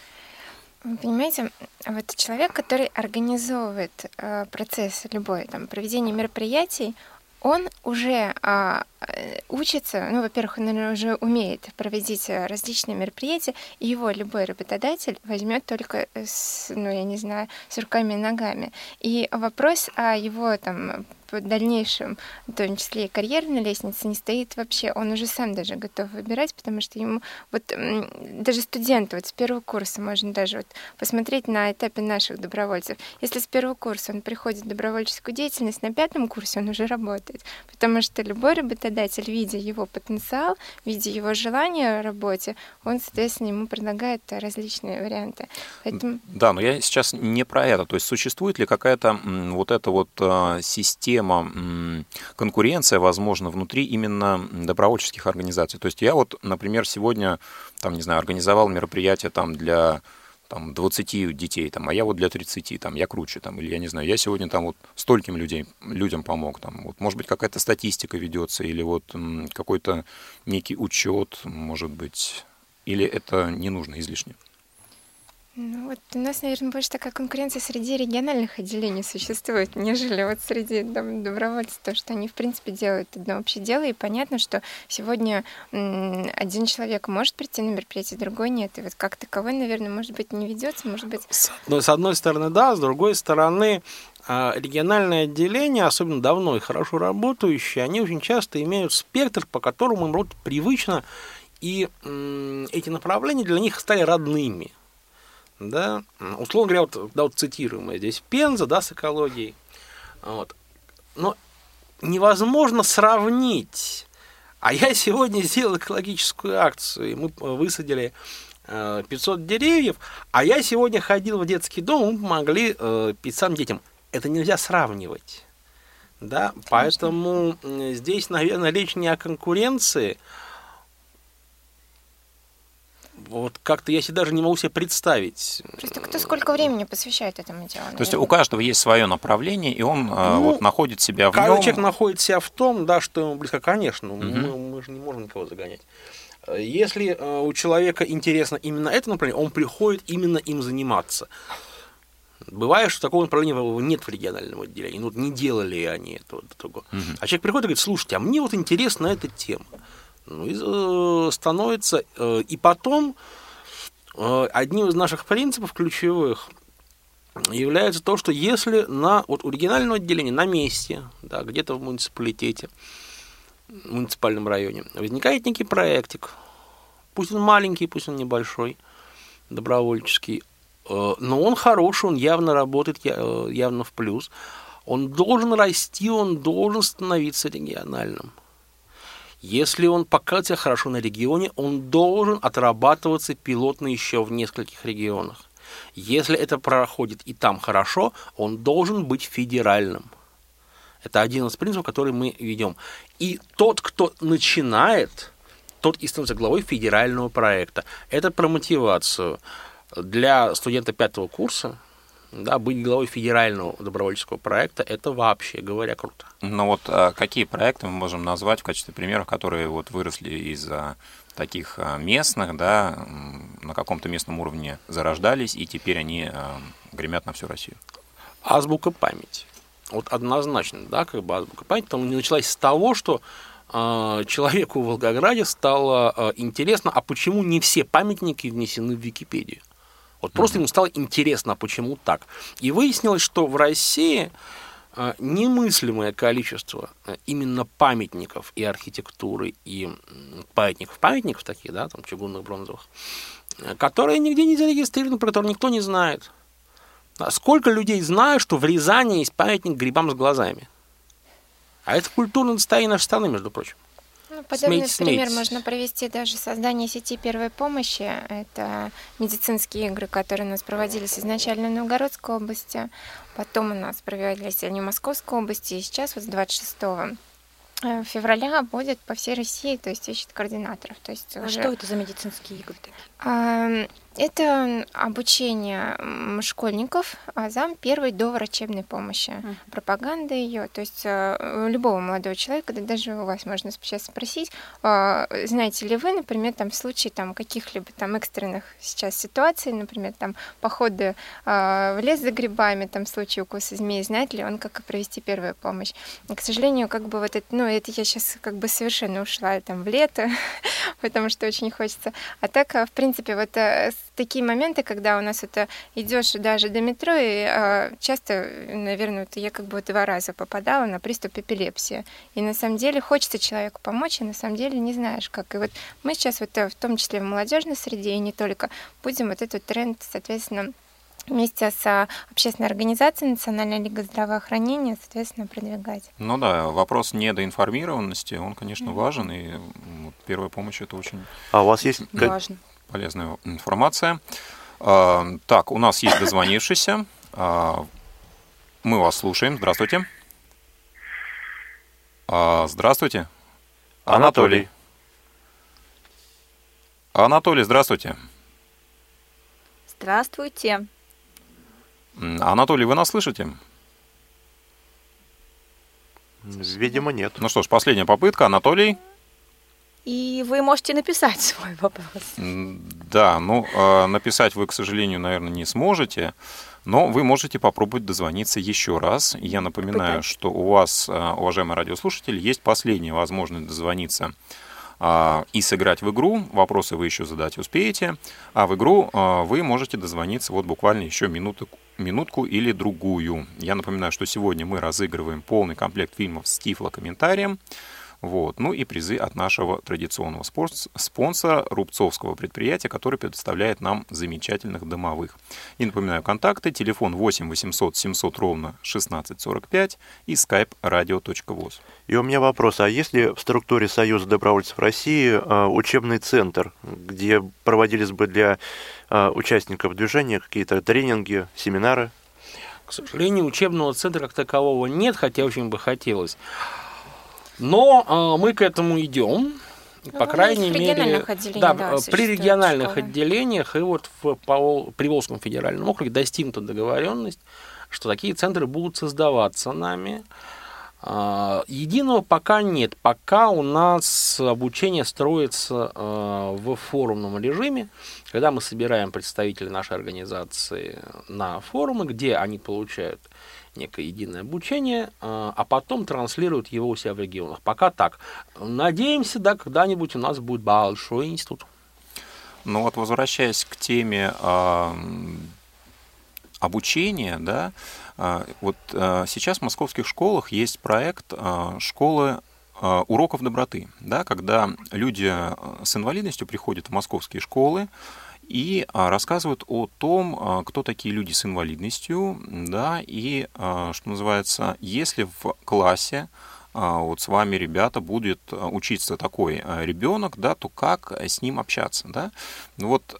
Понимаете, вот человек, который организовывает э, процесс любой, там, проведение мероприятий, он уже а, э, учится, ну, во-первых, он, наверное, уже умеет проводить э, различные мероприятия, и его любой работодатель возьмет только с, ну, я не знаю, с руками и ногами. И вопрос о его там в дальнейшем, в том числе и карьерной лестнице, не стоит вообще. Он уже сам даже готов выбирать, потому что ему вот даже студенты вот с первого курса можно даже вот посмотреть на этапе наших добровольцев. Если с первого курса он приходит в добровольческую деятельность, на пятом курсе он уже работает, потому что любой работодатель, видя его потенциал, видя его желание в работе, он, соответственно, ему предлагает различные варианты. Поэтому... Да, но я сейчас не про это. То есть существует ли какая-то вот эта вот а, система тема конкуренция, возможно, внутри именно добровольческих организаций. То есть я вот, например, сегодня, там, не знаю, организовал мероприятие там для там, 20 детей, там, а я вот для 30, там, я круче, там, или я не знаю, я сегодня там вот стольким людей, людям помог, там, вот, может быть, какая-то статистика ведется, или вот какой-то некий учет, может быть, или это не нужно излишне? Ну вот у нас, наверное, больше такая конкуренция среди региональных отделений существует, нежели вот среди там, добровольцев, то, что они, в принципе, делают одно общее дело, и понятно, что сегодня один человек может прийти на мероприятие, другой нет, и вот как таковой, наверное, может быть, не ведется, может быть... С одной, с одной стороны, да, с другой стороны, а, региональные отделения, особенно давно и хорошо работающие, они очень часто имеют спектр, по которому им работать привычно, и эти направления для них стали родными да, условно говоря, вот, да, вот цитируемая здесь Пенза, да, с экологией, вот, но невозможно сравнить, а я сегодня сделал экологическую акцию, и мы высадили э, 500 деревьев, а я сегодня ходил в детский дом, мы помогли э, 500 детям. Это нельзя сравнивать. Да, поэтому м, здесь, наверное, речь не о конкуренции. Вот как-то я себе даже не могу себе представить. Просто кто сколько времени посвящает этому делу? То есть наверное. у каждого есть свое направление, и он э, Ну, вот находит себя в Каждый нем. человек находит себя в том, да, что ему близко, конечно, Мгм. мы, мы же не можем никого загонять. Если э, у человека интересно именно это направление, он приходит именно им заниматься. Бывает, что такого направления нет в региональном отделении, ну, вот не делали они этого до того. Мгм. А человек приходит и говорит, слушайте, а мне вот интересна эта тема. Ну, и э, становится... э, и потом э, одним из наших принципов ключевых является то, что если на вот у регионального отделения на месте, да, где-то в муниципалитете, в муниципальном районе, возникает некий проектик, пусть он маленький, пусть он небольшой, добровольческий, но он хороший, он явно работает, явно в плюс, он должен расти, он должен становиться региональным. Если он показывает себя хорошо на регионе, он должен отрабатываться пилотно еще в нескольких регионах. Если это проходит и там хорошо, он должен быть федеральным. Это один из принципов, который мы ведем. И тот, кто начинает, тот и становится главой федерального проекта. Это про мотивацию. Для студента пятого курса да, быть главой федерального добровольческого проекта, это вообще говоря круто. Но вот а, какие проекты мы можем назвать в качестве примеров, которые вот выросли из таких а, местных, да, на каком-то местном уровне зарождались, и теперь они а, гремят на всю Россию? азбука памяти. Вот однозначно, да, как бы азбука памяти, там началась с того, что человеку в Волгограде стало интересно, а почему не все памятники внесены в Википедию? Вот просто ему стало интересно, а почему так. И выяснилось, что в России э, немыслимое количество э, именно памятников и архитектуры, и памятников, памятников таких, да, там чугунных, бронзовых, э, которые нигде не зарегистрированы, про которые никто не знает. А Сколько людей знают, что в Рязани есть памятник грибам с глазами? А это культурное достояние нашей страны, между прочим. Ну, подобный Смейтесь, пример смейтесь. можно провести даже создание сети первой помощи. Это медицинские игры, которые у нас проводились изначально в Новгородской области, потом у нас проводились они в Московской области, и сейчас вот с 26 э, февраля будет по всей России, то есть ищет координаторов. То есть А уже- что это за медицинские игры такие? А, Это обучение школьников азам первой доврачебной помощи, Мгм. пропаганда ее. То есть э, любого молодого человека, да даже у вас можно сейчас спросить, а, знаете ли вы, например, там в случае там каких-либо там экстренных сейчас ситуаций, например, там походы а, в лес за грибами, там в случае укуса змеи, знает ли он, как провести первую помощь? И, к сожалению, как бы вот это, ну это я сейчас как бы совершенно ушла там в лето, потому что очень хочется. А так, а, в принципе, вот э, такие моменты, когда у нас это идешь даже до метро, и э, часто, наверное, вот я как бы два раза попадала на приступ эпилепсии. И на самом деле хочется человеку помочь, и на самом деле не знаешь как. И вот мы сейчас вот э, в том числе в молодежной среде и не только будем вот этот тренд, соответственно, вместе с а, общественной организацией Национальная лига здравоохранения, соответственно, продвигать. Ну да, вопрос недоинформированности, он, конечно, важен, и первая помощь это очень А у вас есть Важно. Полезная информация. А, Так, у нас есть дозвонившийся. А, Мы вас слушаем. Здравствуйте. А, Здравствуйте. Анатолий. Анатолий, здравствуйте. Здравствуйте. Анатолий, вы нас слышите? Видимо, нет. Ну что ж, последняя попытка. Анатолий. И вы можете написать свой вопрос. Да, ну, э, написать вы, к сожалению, наверное, не сможете, но вы можете попробовать дозвониться еще раз. Я напоминаю, Пытайтесь. что у вас, э, уважаемые радиослушатели, есть последняя возможность дозвониться а, и сыграть в игру. Вопросы вы еще задать успеете, а в игру а, вы можете дозвониться вот буквально еще минуту, минутку или другую. Я напоминаю, что сегодня мы разыгрываем полный комплект фильмов с тифлокомментарием. Вот. Ну и призы от нашего традиционного спонсора Рубцовского предприятия, который предоставляет нам замечательных домовых. И напоминаю, контакты, телефон 8 800 700 ровно 1645 и skype radio.voz. И у меня вопрос, а есть ли в структуре Союза добровольцев России а, учебный центр, где проводились бы для а, участников движения какие-то тренинги, семинары? К сожалению, учебного центра как такового нет, хотя очень бы хотелось. Но э, мы к этому идем. Ну, по крайней мере, да, да, при региональных школы. отделениях и вот в Приволжском федеральном округе достигнута договоренность, что такие центры будут создаваться нами. А, единого пока нет. Пока у нас обучение строится а, в форумном режиме, когда мы собираем представителей нашей организации на форумы, где они получают некое единое обучение, а, а потом транслируют его у себя в регионах. Пока так. Надеемся, да, когда-нибудь у нас будет большой институт. Ну вот возвращаясь к теме э, обучения, да, а, вот а, сейчас в московских школах есть проект а, школы уроков доброты, да, когда люди с инвалидностью приходят в московские школы и рассказывают о том, кто такие люди с инвалидностью, да, и, что называется, если в классе вот с вами, ребята, будет учиться такой ребенок, да, то как с ним общаться, да? Вот,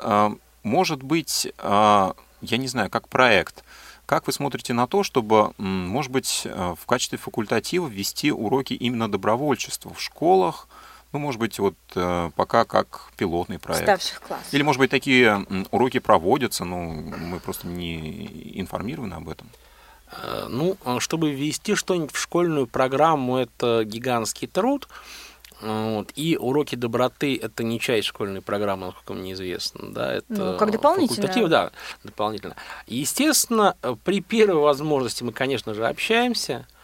может быть, я не знаю, как проект – как вы смотрите на то, чтобы, может быть, в качестве факультатива ввести уроки именно добровольчества в школах, ну, может быть, вот э, пока как пилотный проект. Старших классов. Или, может быть, такие уроки проводятся, но мы просто не информированы об этом. Э, ну, чтобы ввести что-нибудь в школьную программу, это гигантский труд. Вот. И уроки доброты это не часть школьной программы, насколько мне известно. Да, это ну, как дополнительно. Да, дополнительно. Естественно, при первой возможности мы, конечно же, общаемся а,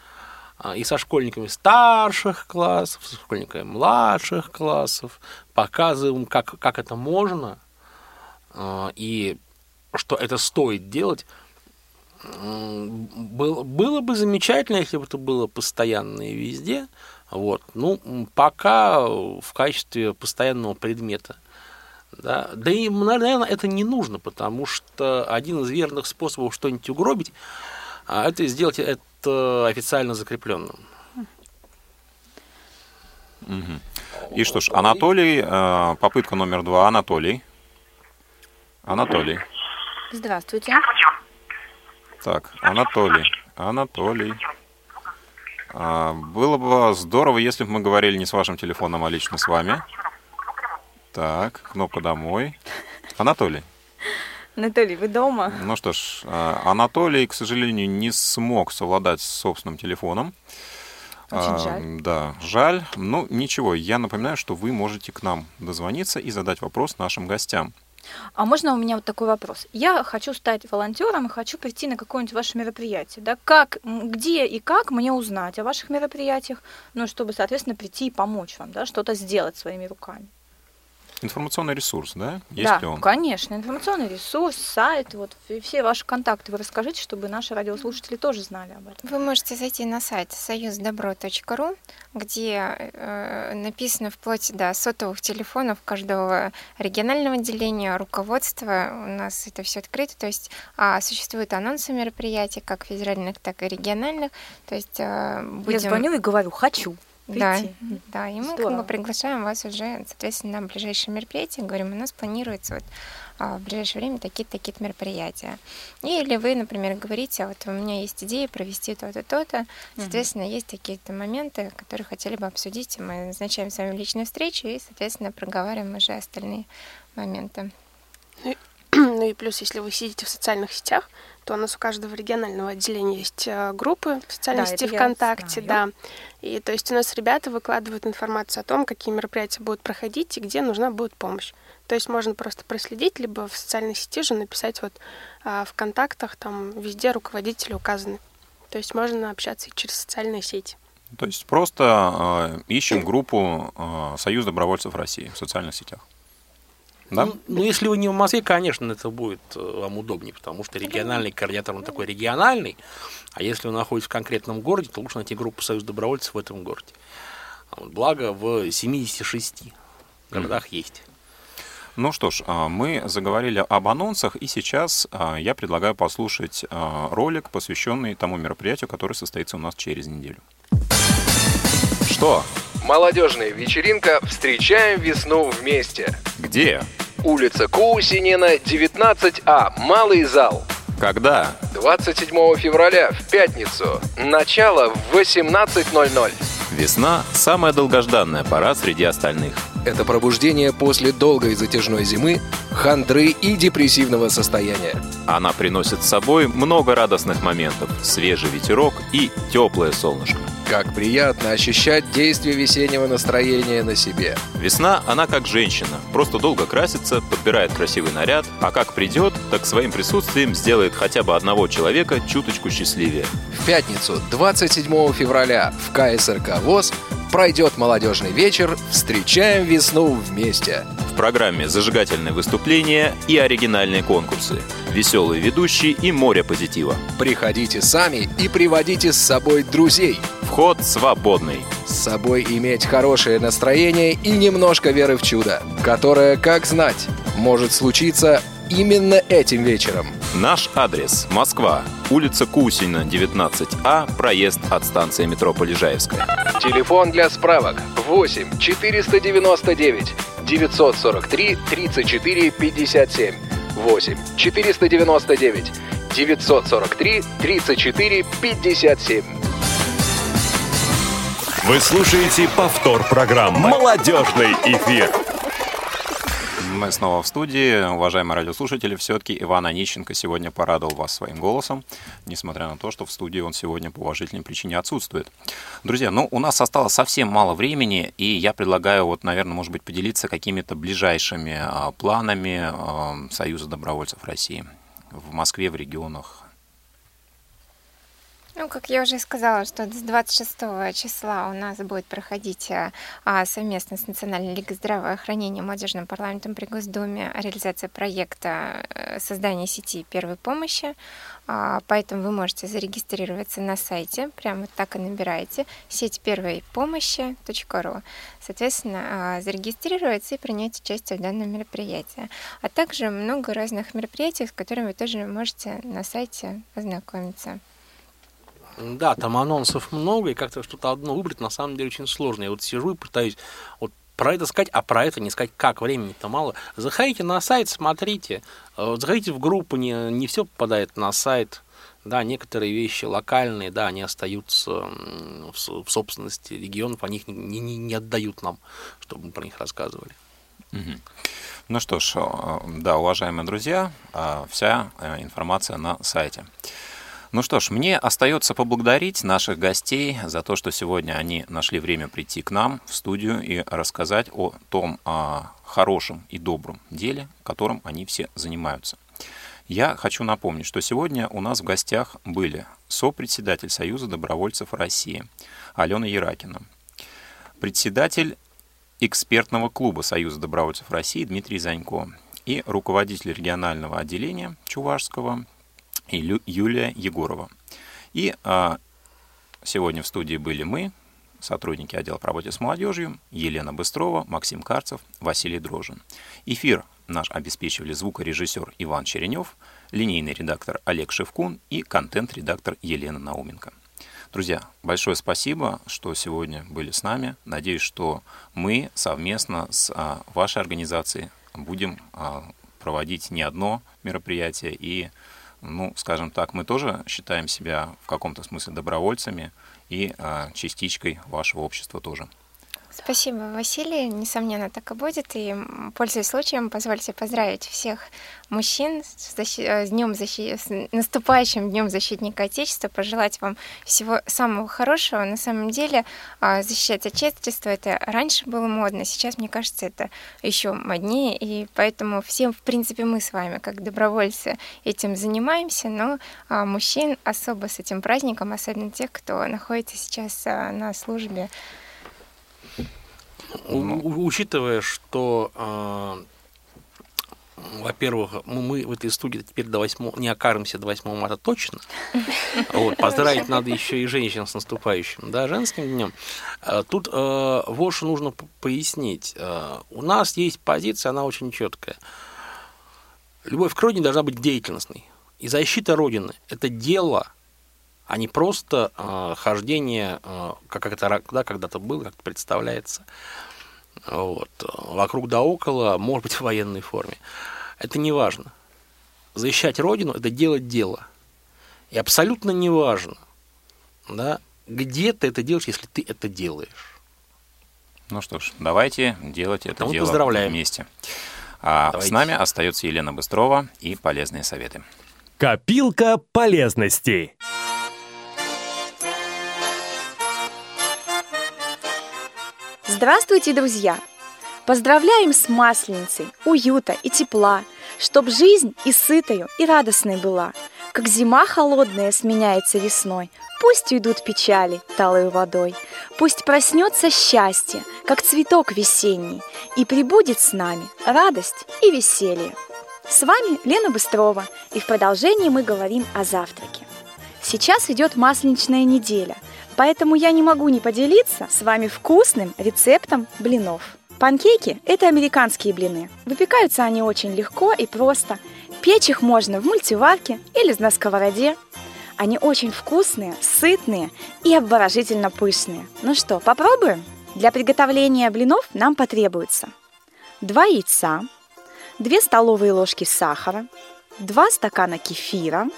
и со школьниками старших классов, со школьниками младших классов, показываем, как, как это можно а, и что это стоит делать. Было, было бы замечательно, если бы это было постоянно и везде, вот. Ну, пока в качестве постоянного предмета. Да, да и, наверное, это не нужно, потому что один из верных способов что-нибудь угробить, а это сделать это официально закрепленным. Угу. И что ж, Анатолий, э, попытка номер два, Анатолий. Анатолий. Здравствуйте. Так, Анатолий. Анатолий. А, было бы здорово, если бы мы говорили не с вашим телефоном, а лично с вами. Так, кнопка «Домой». Анатолий. Анатолий, вы дома? Ну что ж, а, Анатолий, к сожалению, не смог совладать с собственным телефоном. Очень а, жаль. Да, жаль. Ну, ничего, я напоминаю, что вы можете к нам дозвониться и задать вопрос нашим гостям. А можно у меня вот такой вопрос? Я хочу стать волонтером и хочу прийти на какое-нибудь ваше мероприятие. Да? Как, где и как мне узнать о ваших мероприятиях, ну, чтобы, соответственно, прийти и помочь вам, да, что-то сделать своими руками? Информационный ресурс, да? Есть да, ли он? конечно. Информационный ресурс, сайт, вот все ваши контакты вы расскажите, чтобы наши радиослушатели тоже знали об этом. Вы можете зайти на сайт союздобро.ру, где э, написано вплоть до сотовых телефонов каждого регионального отделения, руководства. У нас это все открыто, то есть а, существуют анонсы мероприятий, как федеральных, так и региональных. То есть э, будем... Я звоню и говорю, хочу. Да, да, и мы как бы приглашаем вас уже, соответственно, на ближайшее мероприятие, говорим, у нас планируется вот а, в ближайшее время такие-то такие мероприятия. Или вы, например, говорите, а вот у меня есть идея провести то-то, то-то, соответственно, угу. есть такие-то моменты, которые хотели бы обсудить, мы назначаем с вами личную встречу и, соответственно, проговариваем уже остальные моменты. Ну и, ну и плюс, если вы сидите в социальных сетях, то у нас у каждого регионального отделения есть э, группы в социальной да, сети ВКонтакте, да. И то есть у нас ребята выкладывают информацию о том, какие мероприятия будут проходить и где нужна будет помощь. То есть можно просто проследить, либо в социальной сети же написать вот а, в контактах, там везде руководители указаны. То есть можно общаться и через социальные сети. То есть просто э, ищем группу э, Союз добровольцев России в социальных сетях. Да? Ну, ну, если вы не в Москве, конечно, это будет э, вам удобнее, потому что региональный координатор, он такой региональный, а если вы находитесь в конкретном городе, то лучше найти группу Союз добровольцев в этом городе. Благо в 76 городах mm. есть. Ну что ж, а, мы заговорили об анонсах, и сейчас а, я предлагаю послушать а, ролик, посвященный тому мероприятию, которое состоится у нас через неделю. Что? Молодежная вечеринка «Встречаем весну вместе». Где? Улица Кусинина, 19А, Малый зал. Когда? 27 февраля, в пятницу. Начало в 18.00. Весна – самая долгожданная пора среди остальных. Это пробуждение после долгой затяжной зимы, хандры и депрессивного состояния. Она приносит с собой много радостных моментов, свежий ветерок и теплое солнышко. Как приятно ощущать действие весеннего настроения на себе. Весна, она как женщина. Просто долго красится, подбирает красивый наряд, а как придет, так своим присутствием сделает хотя бы одного человека чуточку счастливее. В пятницу, 27 февраля, в КСРК ВОЗ пройдет молодежный вечер «Встречаем весну вместе». В программе зажигательные выступления и оригинальные конкурсы, веселые ведущие и море позитива. Приходите сами и приводите с собой друзей. Вход свободный. С собой иметь хорошее настроение и немножко веры в чудо, которое, как знать, может случиться именно этим вечером. Наш адрес – Москва, улица Кусина, 19А, проезд от станции метро Полежаевская. Телефон для справок 8 499 943 34 57. 8 499 943 34 57. Вы слушаете повтор программы «Молодежный эфир». Мы снова в студии. Уважаемые радиослушатели, все-таки Иван Онищенко сегодня порадовал вас своим голосом, несмотря на то, что в студии он сегодня по уважительной причине отсутствует. Друзья, ну, у нас осталось совсем мало времени, и я предлагаю, вот, наверное, может быть, поделиться какими-то ближайшими а, планами а, Союза добровольцев России в Москве, в регионах, ну, как я уже сказала, что с 26 числа у нас будет проходить а, а, совместно с Национальной лигой здравоохранения молодежным парламентом при Госдуме реализация проекта э, создания сети первой помощи. А, поэтому вы можете зарегистрироваться на сайте, прямо так и набираете сеть первой помощи.ру. Соответственно, а, зарегистрироваться и принять участие в данном мероприятии. А также много разных мероприятий, с которыми вы тоже можете на сайте ознакомиться. Да, там анонсов много, и как-то что-то одно выбрать на самом деле очень сложно. Я вот сижу и пытаюсь вот про это сказать, а про это не сказать, как времени-то мало. Заходите на сайт, смотрите, э, заходите в группу, не, не все попадает на сайт. Да, некоторые вещи локальные, да, они остаются в, собственности регионов, они их не, не, не отдают нам, чтобы мы про них рассказывали. Угу. Ну что ж, э, да, уважаемые друзья, э, вся информация на сайте. Ну что ж, мне остается поблагодарить наших гостей за то, что сегодня они нашли время прийти к нам в студию и рассказать о том о хорошем и добром деле, которым они все занимаются. Я хочу напомнить, что сегодня у нас в гостях были сопредседатель Союза добровольцев России Алена Яракина, председатель экспертного клуба Союза добровольцев России Дмитрий Занько и руководитель регионального отделения Чувашского и Юлия Егорова. И а, сегодня в студии были мы, сотрудники отдела по работе с молодежью, Елена Быстрова, Максим Карцев, Василий Дрожин. Эфир наш обеспечивали звукорежиссер Иван Черенев, линейный редактор Олег Шевкун и контент-редактор Елена Науменко. Друзья, большое спасибо, что сегодня были с нами. Надеюсь, что мы совместно с а, вашей организацией будем а, проводить не одно мероприятие и ну, скажем так, мы тоже считаем себя в каком-то смысле добровольцами и а, частичкой вашего общества тоже. Спасибо, Василий. Несомненно, так и будет. И, пользуясь случаем, позвольте поздравить всех мужчин с, защи... Э, с, днем защи... с наступающим Днем Защитника Отечества, пожелать вам всего самого хорошего. На самом деле, а, защищать Отечество, это раньше было модно, сейчас, мне кажется, это еще моднее, и поэтому всем, в принципе, мы с вами, как добровольцы, этим занимаемся, но а, мужчин особо с этим праздником, особенно тех, кто находится сейчас а, на службе у, учитывая, что э, во-первых, мы в этой студии теперь до 8, не окажемся до 8 марта точно. Вот, поздравить надо еще и женщин с наступающим, да, женским днем. А, тут э, вот что нужно пояснить. Э, у нас есть позиция, она очень четкая. Любовь к родине должна быть деятельностной. И защита Родины – это дело, а не просто э, хождение, э, как это да, когда-то было, как представляется, вот, вокруг да около, может быть, в военной форме. Это не важно. Защищать Родину – это делать дело. И абсолютно не важно, да, где ты это делаешь, если ты это делаешь. Ну что ж, давайте делать это Ну, дело поздравляем. вместе. А Давайте. с нами остается Елена Быстрова и полезные советы. Копилка полезностей. Здравствуйте, друзья! Поздравляем с Масленицей, уюта и тепла, Чтоб жизнь и сытою, и радостной была. Как зима холодная сменяется весной, Пусть уйдут печали талой водой, Пусть проснется счастье, как цветок весенний, И прибудет с нами радость и веселье. С вами Лена Быстрова, и в продолжении мы говорим о завтраке. Сейчас идет масленичная неделя, поэтому я не могу не поделиться с вами вкусным рецептом блинов. Панкейки – это американские блины. Выпекаются они очень легко и просто. Печь их можно в мультиварке или на сковороде. Они очень вкусные, сытные и обворожительно пышные. Ну что, попробуем? Для приготовления блинов нам потребуется 2 яйца, 2 столовые ложки сахара, 2 стакана кефира,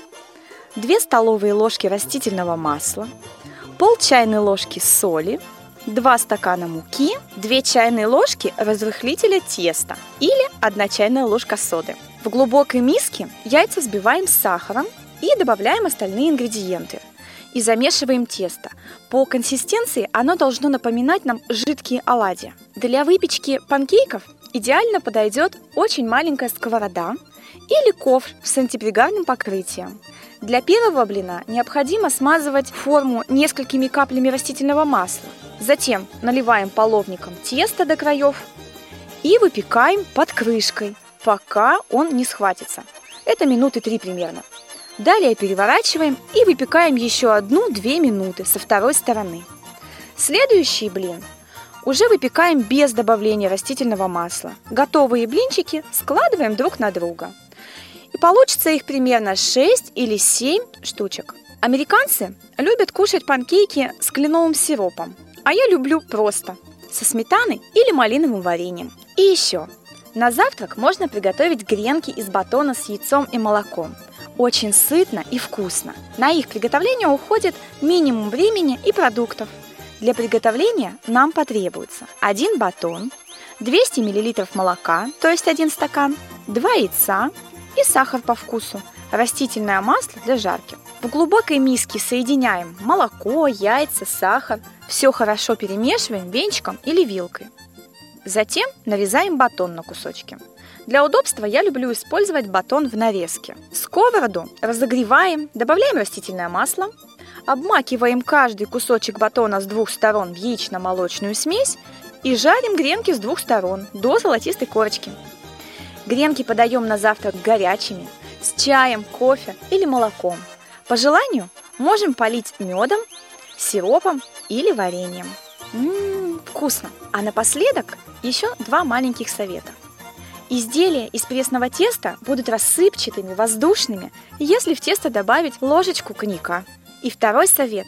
2 столовые ложки растительного масла, пол чайной ложки соли, 2 стакана муки, 2 чайные ложки разрыхлителя теста или 1 чайная ложка соды. В глубокой миске яйца взбиваем с сахаром и добавляем остальные ингредиенты. И замешиваем тесто. По консистенции оно должно напоминать нам жидкие оладьи. Для выпечки панкейков идеально подойдет очень маленькая сковорода или ковш с антипригарным покрытием. Для первого блина необходимо смазывать форму несколькими каплями растительного масла. Затем наливаем половником тесто до краев и выпекаем под крышкой, пока он не схватится. Это минуты три примерно. Далее переворачиваем и выпекаем еще одну-две минуты со второй стороны. Следующий блин уже выпекаем без добавления растительного масла. Готовые блинчики складываем друг на друга. И получится их примерно 6 или 7 штучек. Американцы любят кушать панкейки с кленовым сиропом, а я люблю просто, со сметаной или малиновым вареньем. И еще, на завтрак можно приготовить гренки из батона с яйцом и молоком. Очень сытно и вкусно. На их приготовление уходит минимум времени и продуктов. Для приготовления нам потребуется 1 батон, 200 мл молока, то есть 1 стакан, 2 яйца и сахар по вкусу, растительное масло для жарки. В глубокой миске соединяем молоко, яйца, сахар. Все хорошо перемешиваем венчиком или вилкой. Затем нарезаем батон на кусочки. Для удобства я люблю использовать батон в нарезке. Сковороду разогреваем, добавляем растительное масло, обмакиваем каждый кусочек батона с двух сторон в яично-молочную смесь и жарим гренки с двух сторон до золотистой корочки. Гренки подаем на завтрак горячими, с чаем, кофе или молоком. По желанию можем полить медом, сиропом или вареньем. Ммм, вкусно. А напоследок еще два маленьких совета. Изделия из пресного теста будут рассыпчатыми, воздушными, если в тесто добавить ложечку коньяка. И второй совет.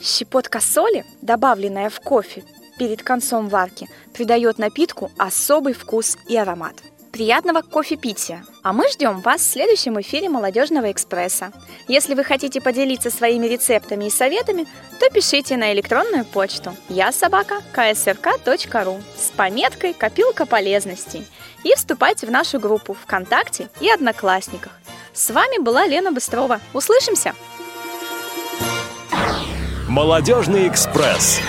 Щепотка соли, добавленная в кофе перед концом варки, придает напитку особый вкус и аромат. Приятного кофепития! А мы ждем вас в следующем эфире «Молодежного экспресса». Если вы хотите поделиться своими рецептами и советами, то пишите на электронную почту я собака ksrk.ru с пометкой «Копилка полезностей» и вступайте в нашу группу ВКонтакте и Одноклассниках. С вами была Лена Быстрова. Услышимся! Молодежный экспресс.